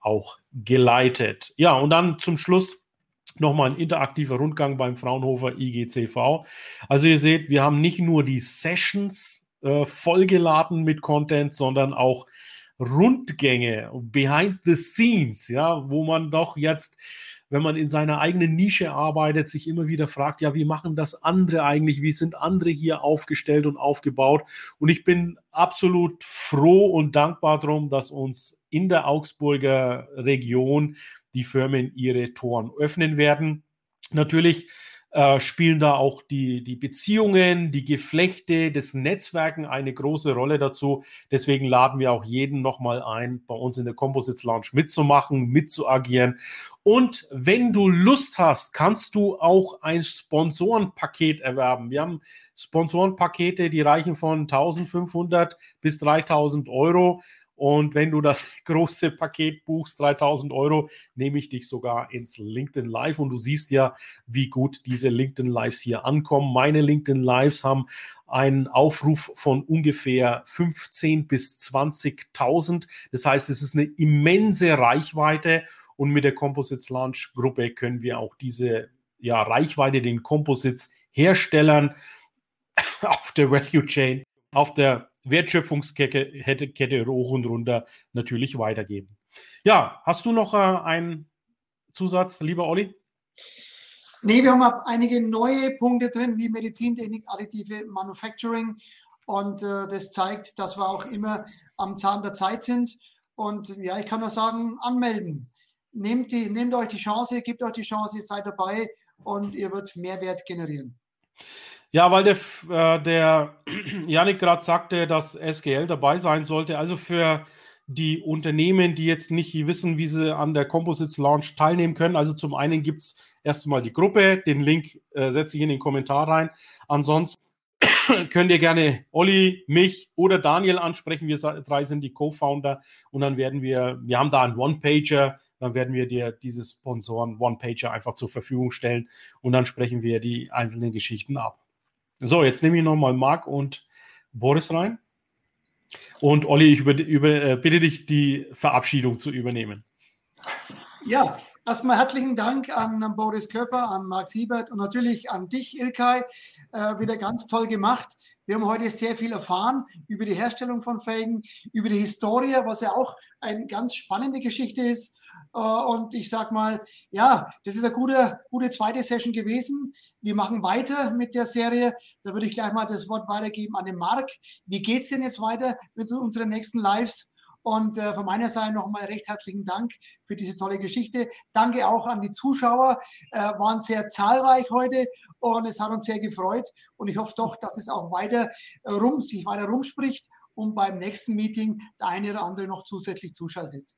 auch geleitet. Ja, und dann zum Schluss nochmal ein interaktiver Rundgang beim Fraunhofer IGCV. Also ihr seht, wir haben nicht nur die Sessions äh, vollgeladen mit Content, sondern auch Rundgänge, behind the scenes, ja, wo man doch jetzt, wenn man in seiner eigenen Nische arbeitet, sich immer wieder fragt, ja, wie machen das andere eigentlich? Wie sind andere hier aufgestellt und aufgebaut? Und ich bin absolut froh und dankbar darum, dass uns in der Augsburger Region die Firmen ihre Toren öffnen werden. Natürlich äh, spielen da auch die, die Beziehungen, die Geflechte, das Netzwerken eine große Rolle dazu. Deswegen laden wir auch jeden nochmal ein, bei uns in der Composites Lounge mitzumachen, mitzuagieren. Und wenn du Lust hast, kannst du auch ein Sponsorenpaket erwerben. Wir haben Sponsorenpakete, die reichen von 1500 bis 3000 Euro. Und wenn du das große Paket buchst, 3000 Euro, nehme ich dich sogar ins LinkedIn Live. Und du siehst ja, wie gut diese LinkedIn Lives hier ankommen. Meine LinkedIn Lives haben einen Aufruf von ungefähr 15 bis 20.000. Das heißt, es ist eine immense Reichweite. Und mit der Composites Launch Gruppe können wir auch diese ja, Reichweite den Composites Herstellern auf der Value Chain, auf der Wertschöpfungskette Kette hoch und runter natürlich weitergeben. Ja, hast du noch äh, einen Zusatz, lieber Olli? Nee, wir haben einige neue Punkte drin, wie Medizintechnik, additive Manufacturing. Und äh, das zeigt, dass wir auch immer am Zahn der Zeit sind. Und ja, ich kann nur sagen, anmelden. Nehmt, die, nehmt euch die Chance, gebt euch die Chance, seid dabei und ihr wird Mehrwert generieren. Ja, weil der, äh, der Janik gerade sagte, dass SGL dabei sein sollte. Also für die Unternehmen, die jetzt nicht wissen, wie sie an der Composites Launch teilnehmen können. Also zum einen gibt es erstmal die Gruppe, den Link äh, setze ich in den Kommentar rein. Ansonsten könnt ihr gerne Olli, mich oder Daniel ansprechen. Wir drei sind die Co-Founder und dann werden wir, wir haben da einen One-Pager, dann werden wir dir diese Sponsoren One-Pager einfach zur Verfügung stellen und dann sprechen wir die einzelnen Geschichten ab. So, jetzt nehme ich nochmal Marc und Boris rein. Und Olli, ich über, über, äh, bitte dich, die Verabschiedung zu übernehmen. Ja, erstmal herzlichen Dank an Boris Körper, an Marc Siebert und natürlich an dich, Ilkay. Äh, wieder ganz toll gemacht. Wir haben heute sehr viel erfahren über die Herstellung von Felgen, über die Historie, was ja auch eine ganz spannende Geschichte ist. Äh, und ich sag mal, ja, das ist eine gute, gute zweite Session gewesen. Wir machen weiter mit der Serie. Da würde ich gleich mal das Wort weitergeben an den Marc. Wie geht's denn jetzt weiter mit unseren nächsten Lives? Und äh, von meiner Seite nochmal recht herzlichen Dank für diese tolle Geschichte. Danke auch an die Zuschauer, äh, waren sehr zahlreich heute und es hat uns sehr gefreut. Und ich hoffe doch, dass es auch weiter äh, rum, sich weiter rumspricht und beim nächsten Meeting der eine oder andere noch zusätzlich zuschaltet.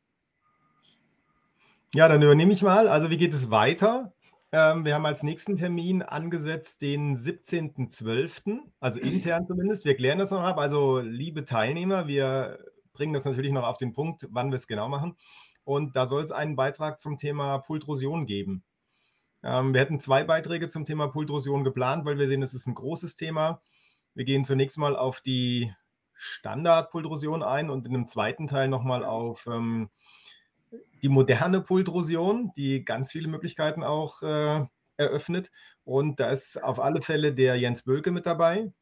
Ja, dann übernehme ich mal. Also wie geht es weiter? Ähm, wir haben als nächsten Termin angesetzt den 17.12., also intern zumindest. Wir klären das noch ab. Also liebe Teilnehmer, wir bringen das natürlich noch auf den Punkt, wann wir es genau machen. Und da soll es einen Beitrag zum Thema Pultrosion geben. Ähm, wir hätten zwei Beiträge zum Thema Pultrosion geplant, weil wir sehen, es ist ein großes Thema. Wir gehen zunächst mal auf die Standardpultrosion ein und in einem zweiten Teil nochmal auf ähm, die moderne Pultrosion, die ganz viele Möglichkeiten auch äh, eröffnet. Und da ist auf alle Fälle der Jens Bölke mit dabei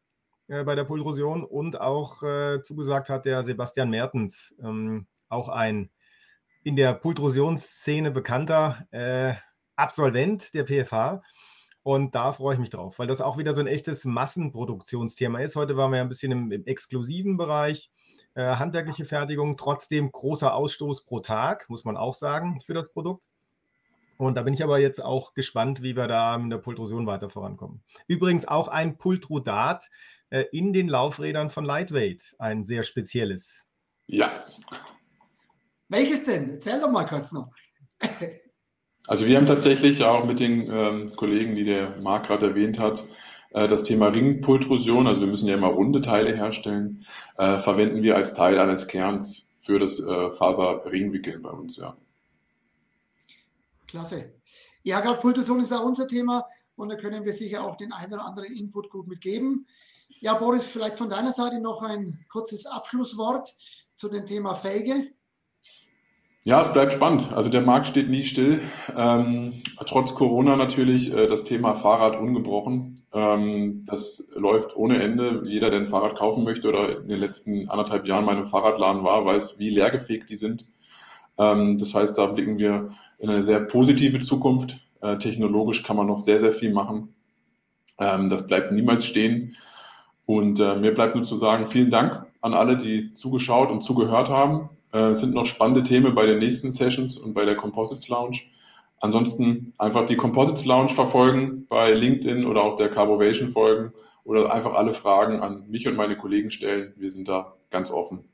äh, bei der Pultrosion und auch äh, zugesagt hat der Sebastian Mertens, ähm, auch ein in der Pultrosionsszene bekannter äh, Absolvent der PFH. Und da freue ich mich drauf, weil das auch wieder so ein echtes Massenproduktionsthema ist. Heute waren wir ja ein bisschen im, im exklusiven Bereich äh, handwerkliche Fertigung, trotzdem großer Ausstoß pro Tag, muss man auch sagen, für das Produkt. Und da bin ich aber jetzt auch gespannt, wie wir da mit der Pultrosion weiter vorankommen. Übrigens auch ein Pultrodat äh, in den Laufrädern von Lightweight, ein sehr spezielles. Ja. Welches denn? Erzähl doch mal kurz noch. also wir haben tatsächlich auch mit den ähm, Kollegen, die der Marc gerade erwähnt hat, äh, das Thema Ringpultrusion, also wir müssen ja immer runde Teile herstellen, äh, verwenden wir als Teil eines Kerns für das äh, Faserringwickeln bei uns, ja. Klasse. Ja, gerade Pultrusion ist auch unser Thema und da können wir sicher auch den einen oder anderen Input gut mitgeben. Ja, Boris, vielleicht von deiner Seite noch ein kurzes Abschlusswort zu dem Thema Felge. Ja, es bleibt spannend. Also der Markt steht nie still. Ähm, trotz Corona natürlich äh, das Thema Fahrrad ungebrochen. Ähm, das läuft ohne Ende. Jeder, der ein Fahrrad kaufen möchte oder in den letzten anderthalb Jahren im Fahrradladen war, weiß, wie leergefegt die sind. Ähm, das heißt, da blicken wir in eine sehr positive Zukunft. Äh, technologisch kann man noch sehr, sehr viel machen. Ähm, das bleibt niemals stehen. Und äh, mir bleibt nur zu sagen, vielen Dank an alle, die zugeschaut und zugehört haben. Äh, es sind noch spannende Themen bei den nächsten Sessions und bei der Composites Lounge. Ansonsten einfach die Composites Lounge verfolgen bei LinkedIn oder auch der Carbovation folgen oder einfach alle Fragen an mich und meine Kollegen stellen. Wir sind da ganz offen.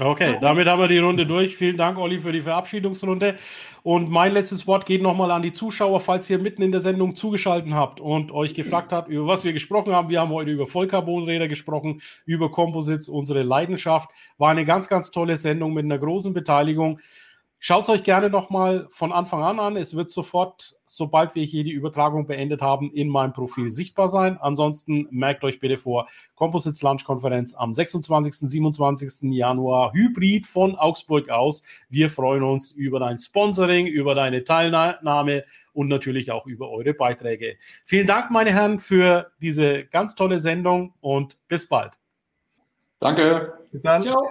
Okay, damit haben wir die Runde durch. Vielen Dank, Olli, für die Verabschiedungsrunde. Und mein letztes Wort geht nochmal an die Zuschauer, falls ihr mitten in der Sendung zugeschaltet habt und euch gefragt habt, über was wir gesprochen haben. Wir haben heute über Vollcarbonräder gesprochen, über Composites, unsere Leidenschaft. War eine ganz, ganz tolle Sendung mit einer großen Beteiligung. Schaut es euch gerne nochmal von Anfang an an. Es wird sofort, sobald wir hier die Übertragung beendet haben, in meinem Profil sichtbar sein. Ansonsten merkt euch bitte vor, Composites Lunch Konferenz am 26. 27. Januar, Hybrid von Augsburg aus. Wir freuen uns über dein Sponsoring, über deine Teilnahme und natürlich auch über eure Beiträge. Vielen Dank, meine Herren, für diese ganz tolle Sendung und bis bald. Danke. Bis dann. Ciao.